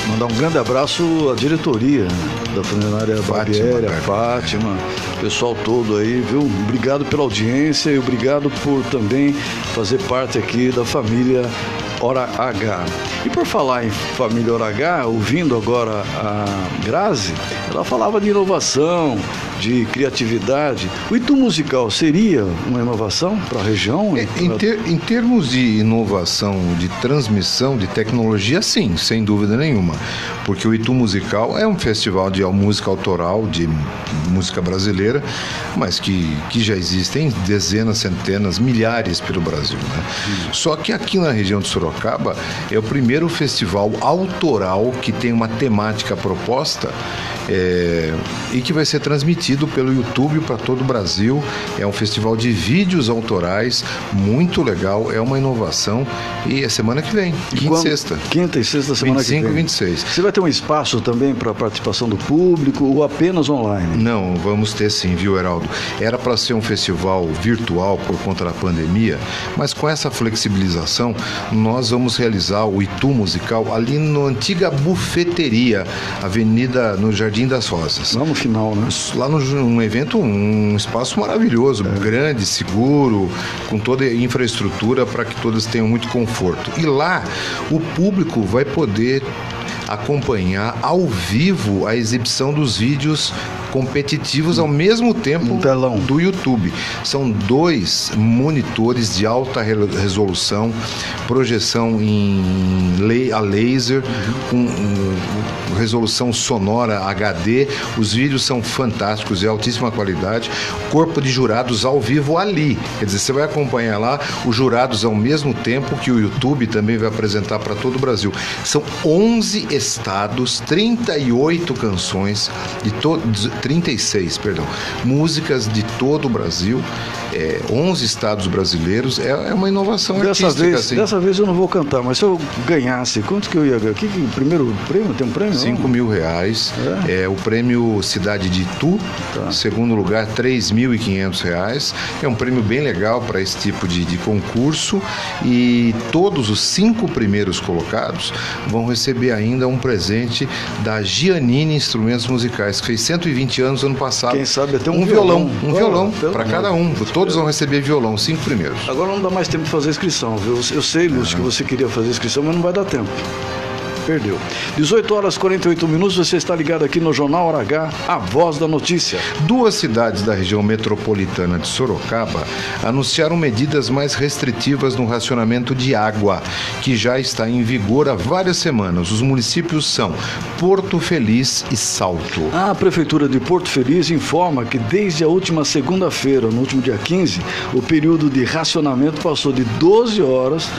Mandar um grande abraço à diretoria da funerária Barbieri, a Fátima, o pessoal todo aí, viu? Obrigado pela audiência e obrigado por também fazer parte aqui da família Hora H. E por falar em família Hora H, ouvindo agora a Grazi, ela falava de inovação, de criatividade. O Itu Musical seria uma inovação para a região? É, em, ter, em termos de inovação, de transmissão de tecnologia, sim, sem dúvida nenhuma. Porque o Itu Musical é um festival de música autoral, de música brasileira, mas que, que já existem dezenas, centenas, milhares pelo Brasil. Né? Só que aqui na região de Sorocaba é o primeiro festival autoral que tem uma temática proposta é, e que vai ser transmitido pelo YouTube para todo o Brasil. É um festival de vídeos autorais, muito legal, é uma inovação. E é semana que vem, quinta quando? e sexta. Quinta e sexta semana 25 que e vem. 26. Você vai ter um espaço também para participação do público ou apenas online? Não, vamos ter sim, viu, Heraldo? Era para ser um festival virtual por conta da pandemia, mas com essa flexibilização, nós vamos realizar o Itu Musical ali na antiga bufeteria, Avenida no Jardim das Rosas. Lá no final, né? Lá no um evento, um espaço maravilhoso, É. grande, seguro, com toda a infraestrutura para que todas tenham muito conforto. E lá o público vai poder acompanhar ao vivo a exibição dos vídeos competitivos ao mesmo tempo do YouTube. São dois monitores de alta re- resolução, projeção em a laser, com um, resolução sonora HD. Os vídeos são fantásticos, de altíssima qualidade. Corpo de jurados ao vivo ali. Quer dizer, você vai acompanhar lá os jurados ao mesmo tempo que o YouTube também vai apresentar para todo o Brasil. São 11 estados, 38 canções de todos 36, perdão, músicas de todo o Brasil, é, 11 estados brasileiros. É, é uma inovação Dessa artística, vez, assim. dessa vez eu não vou cantar, mas se eu ganhasse, quanto que eu ia ganhar? Que, que, primeiro prêmio? Tem um prêmio? 5 mil reais. É. o prêmio Cidade de Itu. Tá. Segundo lugar, 3.500 reais. É um prêmio bem legal para esse tipo de, de concurso. E todos os cinco primeiros colocados vão receber ainda um presente da Giannini Instrumentos Musicais, que fez 120 anos ano passado. Quem sabe até um um violão. violão. Um violão pelo para cada um. Todos vão receber violão, os cinco primeiros. Agora não dá mais tempo de fazer inscrição, viu? Eu sei, Lúcio, que você queria fazer inscrição, mas não vai dar tempo. Perdeu. 18 horas e 48 minutos, você está ligado aqui no Jornal Hora H, a voz da notícia. Duas cidades da região metropolitana de Sorocaba anunciaram medidas mais restritivas no racionamento de água, que já está em vigor há várias semanas. Os municípios são Porto Feliz e Salto. A Prefeitura de Porto Feliz informa que desde a última segunda-feira, no último dia 15, o período de racionamento passou de 12 horas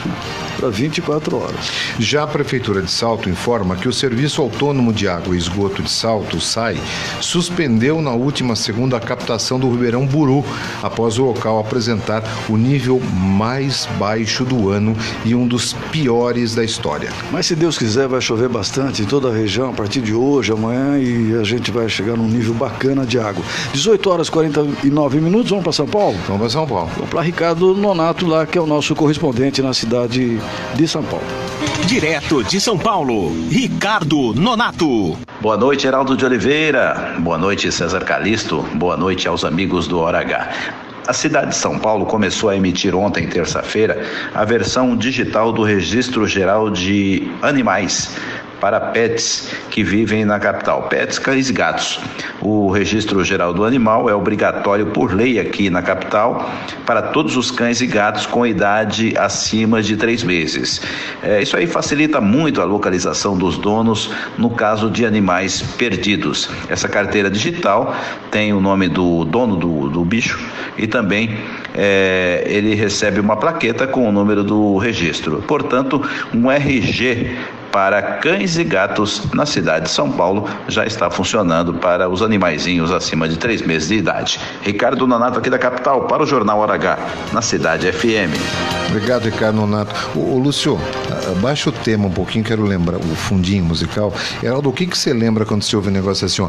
para 24 horas. Já a Prefeitura de Salto informa que o Serviço Autônomo de Água e Esgoto de Salto, SAI, suspendeu na última segunda a captação do Ribeirão Buru, após o local apresentar o nível mais baixo do ano e um dos piores da história. Mas se Deus quiser, vai chover bastante em toda a região a partir de hoje, amanhã, e a gente vai chegar num nível bacana de água. 18 horas e 49 minutos, vamos para São Paulo? Vamos para São Paulo. Vamos para Ricardo Nonato lá, que é o nosso correspondente na cidade de São Paulo. Direto de São Paulo, Ricardo Nonato. Boa noite, Geraldo de Oliveira. Boa noite, César Calisto. Boa noite aos amigos do Hora H. A cidade de São Paulo começou a emitir ontem, terça-feira, a versão digital do Registro Geral de Animais para pets que vivem na capital, pets, cães e gatos. O registro geral do animal é obrigatório por lei aqui na capital para todos os cães e gatos com idade acima de três meses. É, isso aí facilita muito a localização dos donos no caso de animais perdidos. Essa carteira digital tem o nome do dono do, do bicho e também é, ele recebe uma plaqueta com o número do registro. Portanto, um RG para cães e gatos na cidade de São Paulo já está funcionando para os animaizinhos acima de três meses de idade. Ricardo Nonato aqui da capital para o Jornal Hora H, na cidade FM. Obrigado, Ricardo Nonato. Ô, ô, Lúcio, abaixa o tema um pouquinho, quero lembrar o fundinho musical. Heraldo, o que, que você lembra quando você ouve um negócio assim, ó?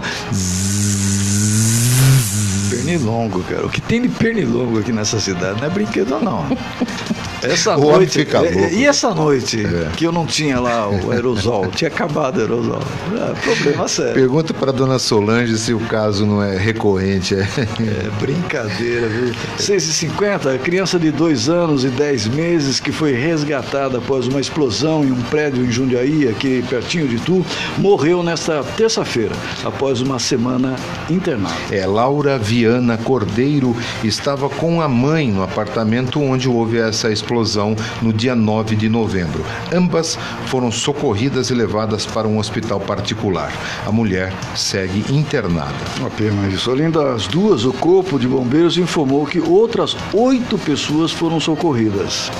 Pernilongo, cara. O que tem de pernilongo aqui nessa cidade não é brinquedo, não. Essa O noite. fica é, louco. E essa noite que eu não tinha lá o aerosol, tinha acabado o aerosol. É, problema sério. Pergunta para dona Solange se o caso não é recorrente. É, É brincadeira, viu? 6h50, a criança de 2 anos e 10 meses que foi resgatada após uma explosão em um prédio em Jundiaí, aqui pertinho de Tu, morreu nesta terça-feira, após uma semana internada. É, Laura Viana Cordeiro estava com a mãe no apartamento onde houve essa explosão no dia 9 de novembro. Ambas foram socorridas e levadas para um hospital particular. A mulher segue internada. Uma pena isso. Além das duas, o Corpo de Bombeiros informou que outras oito pessoas foram socorridas.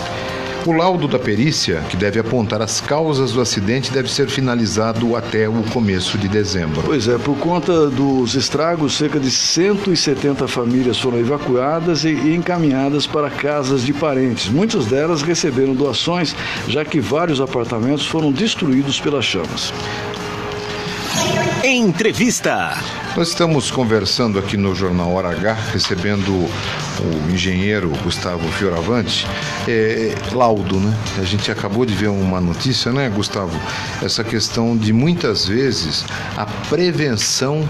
O laudo da perícia, que deve apontar as causas do acidente, deve ser finalizado até o começo de dezembro. Pois é, por conta dos estragos, cerca de 170 famílias foram evacuadas e encaminhadas para casas de parentes. Muitas delas receberam doações, já que vários apartamentos foram destruídos pelas chamas. Entrevista. Nós estamos conversando aqui no Jornal Hora H, recebendo o engenheiro Gustavo Fioravante, é, laudo, né? A gente acabou de ver uma notícia, né, Gustavo? Essa questão de muitas vezes a prevenção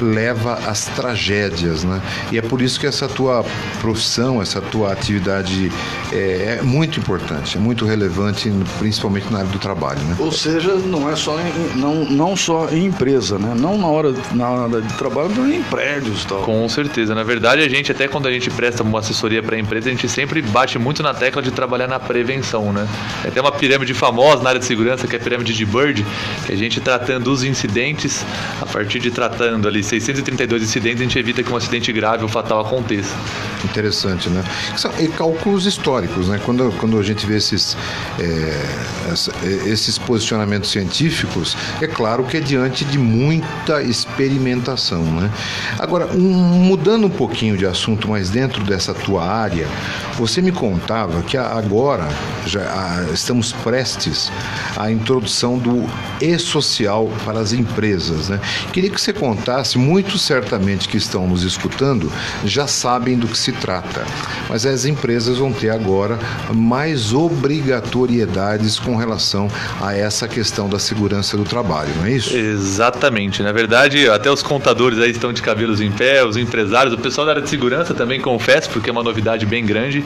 leva às tragédias, né? E é por isso que essa tua profissão, essa tua atividade é, é muito importante, é muito relevante, principalmente na área do trabalho, né? Ou seja, não é só em, não, não só em empresa, né? Não na hora, na hora de trabalho, mas em prédios tal. Com certeza. Na verdade, a gente, até quando a gente presta uma assessoria para a empresa, a gente sempre bate muito na tecla de trabalhar na prevenção, né? É até uma pirâmide famosa na área de segurança, que é a pirâmide de Bird, que a gente tratando os incidentes, a partir de tratando ali 632 incidentes, a gente evita que um acidente grave ou fatal aconteça. Interessante, né? E cálculos históricos, né? Quando, quando a gente vê esses, é, esses posicionamentos científicos, é claro que é diante de muita experimentação, né? Agora, um, mudando um pouquinho de assunto, mas dentro dessa tua área, você me contava que agora já estamos prestes à introdução do e-social para as empresas, né? Queria que você contasse, muito certamente que estão nos escutando já sabem do que se trata, mas as empresas vão ter agora mais obrigatoriedades com relação a essa questão da segurança do trabalho, não é isso? Exatamente. Na verdade, até os contadores aí estão de cabelos em pé, os empresários, o pessoal da área de segurança também confesso, porque é uma novidade bem grande.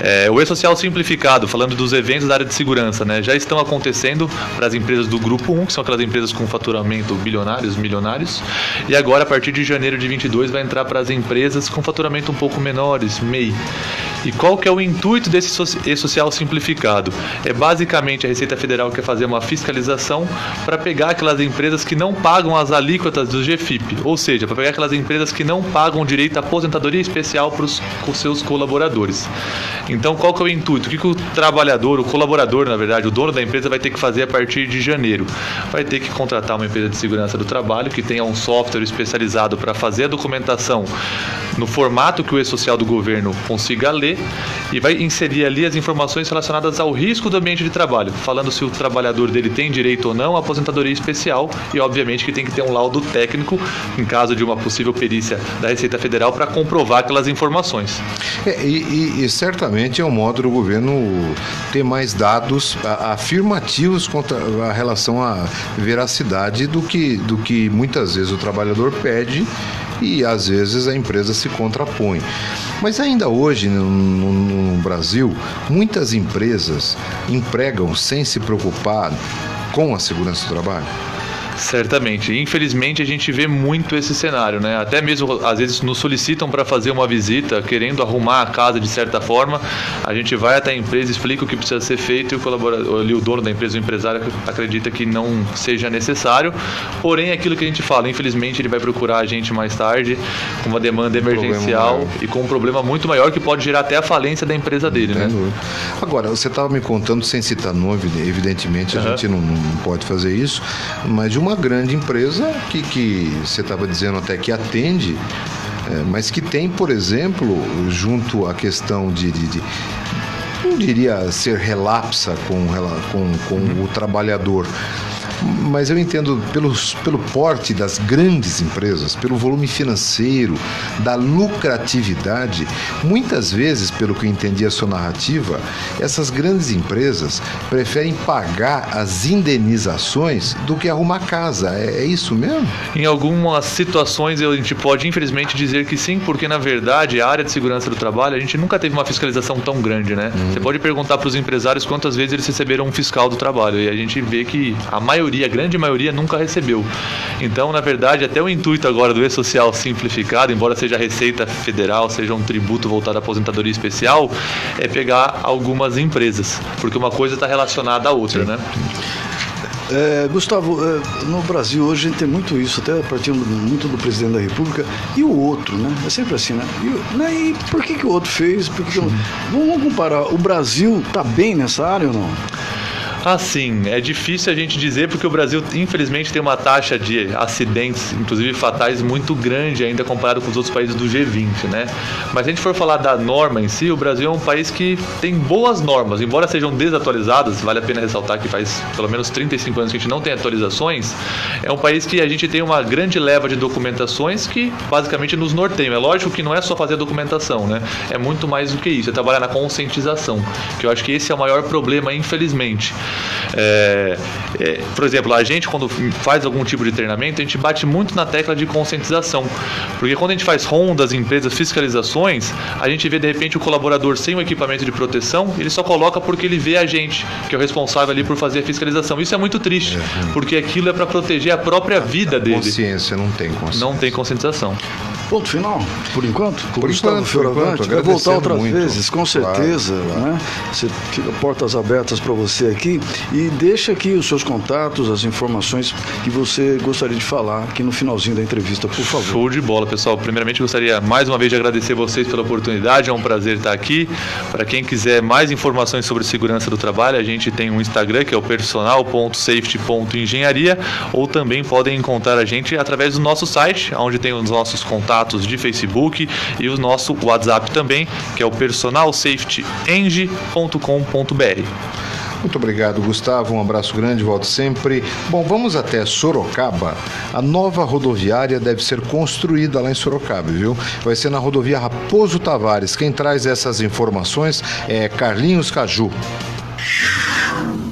É, o e-social simplificado, falando dos eventos da área de segurança, né, já estão acontecendo para as empresas do grupo 1, que são aquelas empresas com faturamento bilionários, milionários, e agora a partir de janeiro de 22 vai entrar para as empresas com faturamento um pouco menores, MEI. E qual que é o intuito desse e-social simplificado? É basicamente a Receita Federal quer fazer uma fiscalização para pegar aquelas empresas que não pagam as alíquotas do GFIP, ou seja, para pegar aquelas empresas que não pagam direito à aposentadoria especial para os seus colaboradores. Então, qual que é o intuito? O que, que o trabalhador, o colaborador, na verdade, o dono da empresa vai ter que fazer a partir de janeiro? Vai ter que contratar uma empresa de segurança do trabalho que tenha um software especializado para fazer a documentação no formato que o e-social do governo consiga ler e vai inserir ali as informações relacionadas ao risco do ambiente de trabalho, falando se o trabalhador dele tem direito ou não à aposentadoria especial e, obviamente, que tem que ter um laudo técnico em caso de uma possível perícia da Receita Federal para comprovar aquelas informações. É, e, e, e, certamente é um modo do governo ter mais dados afirmativos contra a relação à veracidade do que, do que muitas vezes o trabalhador pede e às vezes a empresa se contrapõe. Mas ainda hoje no, no, no Brasil, muitas empresas empregam sem se preocupar com a segurança do trabalho. Certamente. Infelizmente a gente vê muito esse cenário, né? Até mesmo às vezes nos solicitam para fazer uma visita, querendo arrumar a casa de certa forma. A gente vai até a empresa, explica o que precisa ser feito e o colaborador, ali, o dono da empresa, o empresário acredita que não seja necessário. Porém, aquilo que a gente fala, infelizmente ele vai procurar a gente mais tarde com uma demanda emergencial e com um problema muito maior que pode gerar até a falência da empresa dele, né? Agora, você estava me contando sem citar nome, evidentemente a uhum. gente não, não pode fazer isso, mas de uma uma grande empresa que, que você estava dizendo até que atende, é, mas que tem, por exemplo, junto à questão de, de, de não diria ser relapsa com, com, com o trabalhador, mas eu entendo pelos, pelo porte das grandes empresas, pelo volume financeiro, da lucratividade, muitas vezes, pelo que eu entendi a sua narrativa, essas grandes empresas preferem pagar as indenizações do que arrumar casa. É, é isso mesmo? Em algumas situações a gente pode infelizmente dizer que sim, porque na verdade a área de segurança do trabalho a gente nunca teve uma fiscalização tão grande, né? Hum. Você pode perguntar para os empresários quantas vezes eles receberam um fiscal do trabalho e a gente vê que a maioria maioria, a grande maioria, nunca recebeu. Então, na verdade, até o intuito agora do E-Social simplificado, embora seja Receita Federal, seja um tributo voltado à aposentadoria especial, é pegar algumas empresas, porque uma coisa está relacionada à outra, Sim. né? É, Gustavo, é, no Brasil hoje a gente tem muito isso, até partindo muito do presidente da República, e o outro, né? É sempre assim, né? E, né? e por que, que o outro fez? Por que que eu... Vamos comparar, o Brasil está bem nessa área ou não? Assim, é difícil a gente dizer porque o Brasil, infelizmente, tem uma taxa de acidentes, inclusive fatais, muito grande ainda comparado com os outros países do G20, né? Mas se a gente for falar da norma em si, o Brasil é um país que tem boas normas, embora sejam desatualizadas, vale a pena ressaltar que faz pelo menos 35 anos que a gente não tem atualizações, é um país que a gente tem uma grande leva de documentações que basicamente nos norteiam. É lógico que não é só fazer documentação, né? É muito mais do que isso, é trabalhar na conscientização, que eu acho que esse é o maior problema, infelizmente. É, é, por exemplo, a gente quando faz algum tipo de treinamento, a gente bate muito na tecla de conscientização. Porque quando a gente faz rondas, empresas, fiscalizações, a gente vê de repente o colaborador sem o equipamento de proteção, ele só coloca porque ele vê a gente, que é o responsável ali por fazer a fiscalização. Isso é muito triste, é, porque aquilo é para proteger a própria vida a dele. Consciência, não tem consciência. Não tem conscientização. Ponto final, por enquanto. Por Gustavo enquanto, por enquanto. Vai voltar outras muito. vezes, com certeza. Claro, claro. Né? Você fica portas abertas para você aqui e deixa aqui os seus contatos, as informações que você gostaria de falar aqui no finalzinho da entrevista, por favor. Show de bola, pessoal. Primeiramente, gostaria mais uma vez de agradecer vocês pela oportunidade. É um prazer estar aqui. Para quem quiser mais informações sobre segurança do trabalho, a gente tem um Instagram que é o personal.safety.engenharia ou também podem encontrar a gente através do nosso site, onde tem os nossos contatos contatos de Facebook e o nosso WhatsApp também, que é o personalsafetyeng.com.br. Muito obrigado, Gustavo. Um abraço grande, volto sempre. Bom, vamos até Sorocaba. A nova rodoviária deve ser construída lá em Sorocaba, viu? Vai ser na rodovia Raposo Tavares. Quem traz essas informações é Carlinhos Caju.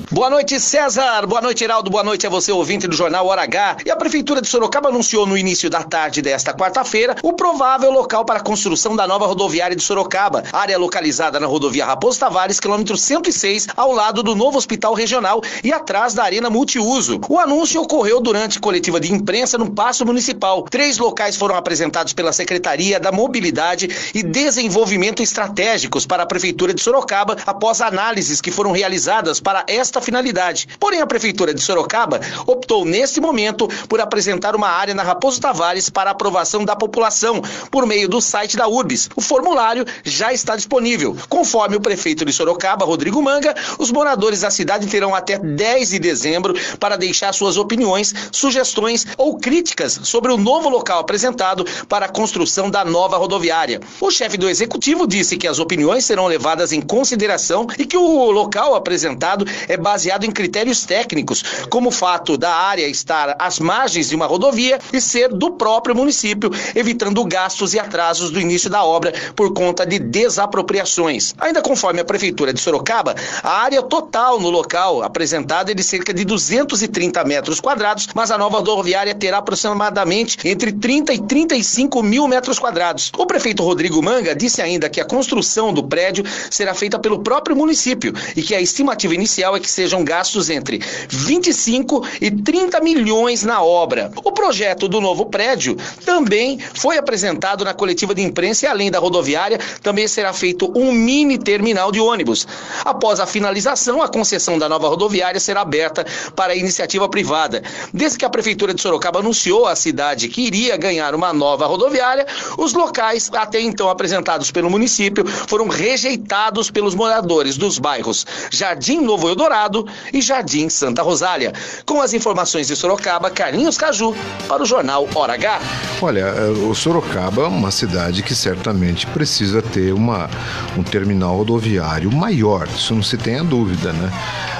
Boa noite, César. Boa noite, Heraldo. Boa noite a você, ouvinte do Jornal Hora H. E a Prefeitura de Sorocaba anunciou no início da tarde desta quarta-feira o provável local para a construção da nova rodoviária de Sorocaba, área localizada na rodovia Raposo Tavares, quilômetro 106, ao lado do novo Hospital Regional e atrás da Arena Multiuso. O anúncio ocorreu durante coletiva de imprensa no Paço Municipal. Três locais foram apresentados pela Secretaria da Mobilidade e Desenvolvimento Estratégicos para a Prefeitura de Sorocaba após análises que foram realizadas para esta finalidade. Porém, a Prefeitura de Sorocaba optou, neste momento, por apresentar uma área na Raposo Tavares para aprovação da população por meio do site da URBS. O formulário já está disponível. Conforme o prefeito de Sorocaba, Rodrigo Manga, os moradores da cidade terão até 10 de dezembro para deixar suas opiniões, sugestões ou críticas sobre o novo local apresentado para a construção da nova rodoviária. O chefe do executivo disse que as opiniões serão levadas em consideração e que o local apresentado é baseado em critérios técnicos, como o fato da área estar às margens de uma rodovia e ser do próprio município, evitando gastos e atrasos do início da obra por conta de desapropriações. Ainda conforme a Prefeitura de Sorocaba, a área total no local apresentada é de cerca de 230 metros quadrados, mas a nova rodoviária terá aproximadamente entre 30 e 35 mil metros quadrados. O prefeito Rodrigo Manga disse ainda que a construção do prédio será feita pelo próprio município e que a estimativa inicial é que sejam gastos entre 25 e 30 milhões na obra. O projeto do novo prédio também foi apresentado na coletiva de imprensa e além da rodoviária, também será feito um mini terminal de ônibus. Após a finalização, a concessão da nova rodoviária será aberta para a iniciativa privada. Desde que a prefeitura de Sorocaba anunciou à cidade que iria ganhar uma nova rodoviária, os locais até então apresentados pelo município foram rejeitados pelos moradores dos bairros Jardim Novo Eldorado e Jardim Santa Rosália. Com as informações de Sorocaba, Carlinhos Caju, para o jornal Hora H. Olha, é, o Sorocaba é uma cidade que certamente precisa ter uma, um terminal rodoviário maior, isso não se tem a dúvida, né?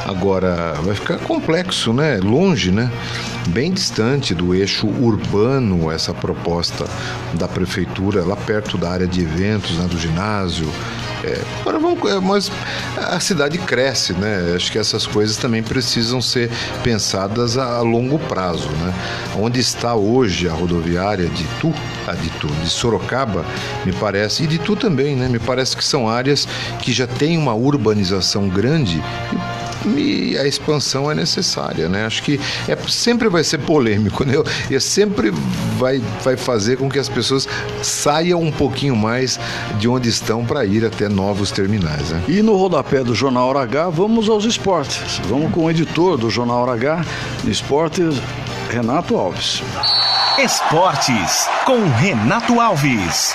Agora, vai ficar complexo, né? Longe, né? Bem distante do eixo urbano, essa proposta da prefeitura, lá perto da área de eventos, né? do ginásio. É, agora vamos, é, mas a cidade cresce, né? Acho que essas coisas também precisam ser pensadas a, a longo prazo, né? Onde está hoje a rodoviária de Itu, a de Itu, de Sorocaba, me parece, e de Itu também, né? Me parece que são áreas que já têm uma urbanização grande e e a expansão é necessária, né? Acho que é, sempre vai ser polêmico, né? E sempre vai, vai fazer com que as pessoas saiam um pouquinho mais de onde estão para ir até novos terminais, né? E no rodapé do Jornal Hora H, vamos aos esportes. Vamos com o editor do Jornal Hora H, de esportes, Renato Alves. Esportes com Renato Alves.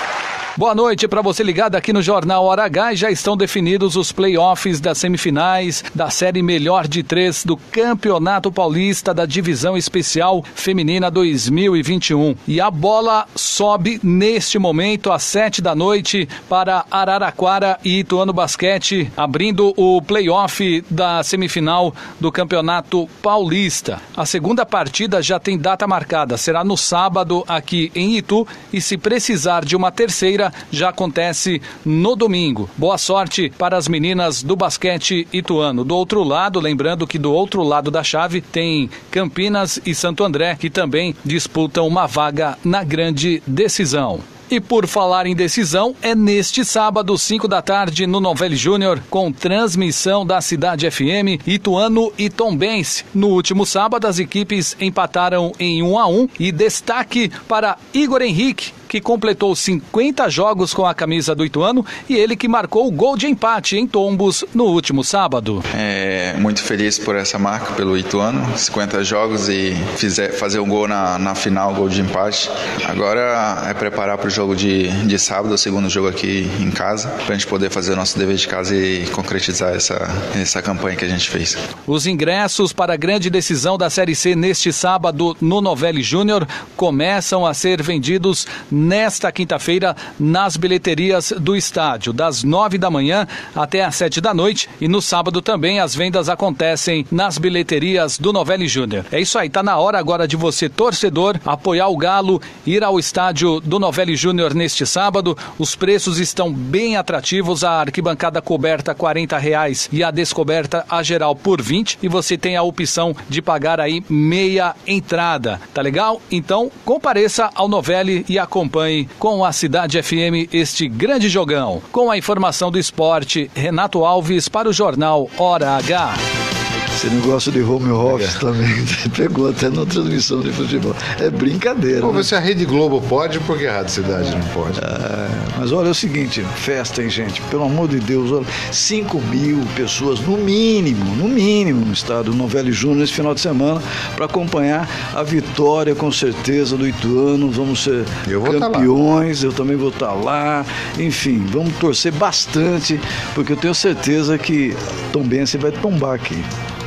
Boa noite para você ligado aqui no Jornal Hora H. Já estão definidos os playoffs das semifinais da série Melhor de Três do Campeonato Paulista da Divisão Especial Feminina 2021. E a bola sobe neste momento às sete da noite para Araraquara e Ituano Basquete, abrindo o playoff da semifinal do Campeonato Paulista. A segunda partida já tem data marcada, será no sábado aqui em Itu e se precisar de uma terceira já acontece no domingo. Boa sorte para as meninas do basquete ituano. Do outro lado, lembrando que do outro lado da chave tem Campinas e Santo André, que também disputam uma vaga na grande decisão. E por falar em decisão, é neste sábado, 5 da tarde, no Novelli Júnior, com transmissão da Cidade FM, Ituano e Tombense. No último sábado, as equipes empataram em 1 a 1 e destaque para Igor Henrique, que completou 50 jogos com a camisa do Ituano e ele que marcou o gol de empate em Tombos no último sábado. É, muito feliz por essa marca pelo Ituano, 50 jogos e fizer, fazer um gol na, na final, gol de empate. Agora é preparar para o jogo de, de sábado, o segundo jogo aqui em casa, para a gente poder fazer o nosso dever de casa e concretizar essa, essa campanha que a gente fez. Os ingressos para a grande decisão da Série C neste sábado no Novelli Júnior começam a ser vendidos nesta quinta-feira nas bilheterias do estádio, das nove da manhã até às sete da noite. E no sábado também as vendas acontecem nas bilheterias do Novelli Júnior. É isso aí, tá na hora agora de você, torcedor, apoiar o Galo, ir ao estádio do Novelli Júnior neste sábado. Os preços estão bem atrativos, a arquibancada coberta R$ reais e a descoberta a geral por 20 e você tem a opção de pagar aí meia entrada. Tá legal? Então compareça ao Novelli e acompanhe acompanhe com a Cidade FM este grande jogão. Com a informação do esporte, Renato Alves para o jornal Hora H. Esse negócio de home office é. também pegou até na transmissão de futebol. É brincadeira. Pô, né? se a Rede Globo pode, por que a Rádio Cidade não pode? É, mas olha é o seguinte, festa, hein, gente? Pelo amor de Deus, olha, 5 mil pessoas, no mínimo, no mínimo, no estado Novelli Júnior nesse final de semana, para acompanhar a vitória, com certeza, do Ituano. Vamos ser eu tá campeões, eu também vou estar tá lá. Enfim, vamos torcer bastante, porque eu tenho certeza que Tom Bense vai tombar aqui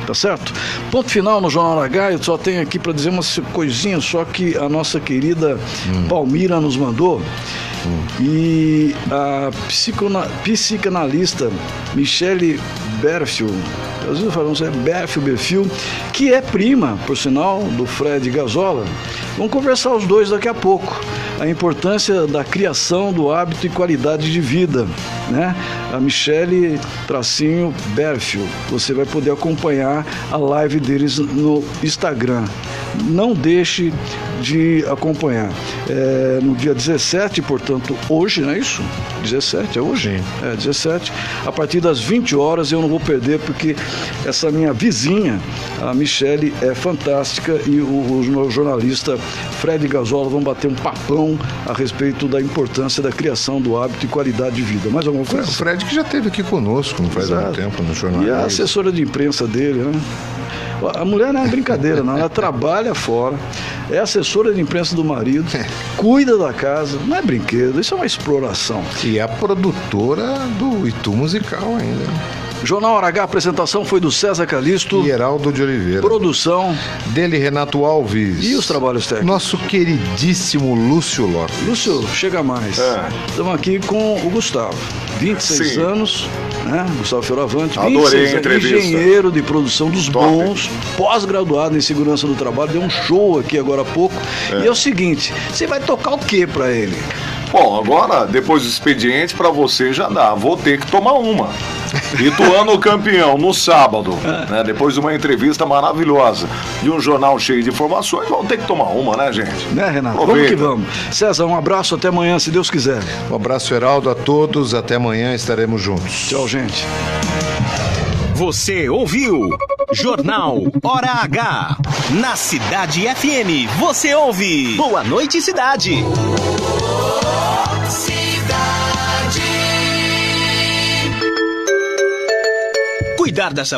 tá certo? Ponto final no Jornal H, eu só tenho aqui para dizer uma coisinha só que a nossa querida hum. Palmira nos mandou. E a psicanalista Michele Berfield, às vezes falamos é Berfield, Berfield, que é prima, por sinal, do Fred Gazola. Vamos conversar os dois daqui a pouco. A importância da criação do hábito e qualidade de vida, né? A Michele Tracinho Berfield. Você vai poder acompanhar a live deles no Instagram. Não deixe de acompanhar. É, no dia 17, portanto, hoje, não é isso? 17, é hoje? Sim. É, 17. A partir das 20 horas eu não vou perder, porque essa minha vizinha, a Michele, é fantástica e o, o jornalista Fred Gazola vão bater um papão a respeito da importância da criação do hábito e qualidade de vida. Mais alguma coisa? O Fred que já esteve aqui conosco não faz Exato. tempo no jornal. E a assessora de imprensa dele, né? A mulher não é brincadeira, não. Ela trabalha fora, é assessora de imprensa do marido, é. cuida da casa, não é brinquedo, isso é uma exploração. E é a produtora do Itu Musical ainda. Jornal Hora H, a apresentação foi do César Calisto. E Heraldo de Oliveira. Produção. Dele, Renato Alves. E os trabalhos técnicos? Nosso queridíssimo Lúcio Lopes. Lúcio, chega mais. É. Estamos aqui com o Gustavo. 26 Sim. anos, né? Gustavo Fioravante. Adorei a entrevista. Engenheiro de produção dos Top. bons, pós-graduado em segurança do trabalho. Deu um show aqui agora há pouco. É. E é o seguinte, você vai tocar o que para ele? Bom, agora, depois do expediente, para você já dá. Vou ter que tomar uma. Ituano campeão no sábado, né? Depois de uma entrevista maravilhosa e um jornal cheio de informações, vamos ter que tomar uma, né, gente? Né, Renato? Aproveita. Vamos que vamos. César, um abraço até amanhã, se Deus quiser. Um abraço, Heraldo, a todos. Até amanhã estaremos juntos. Tchau, gente. Você ouviu? Jornal Hora H. Na Cidade FM, você ouve. Boa noite, cidade. Cidade. Cuidar da saúde.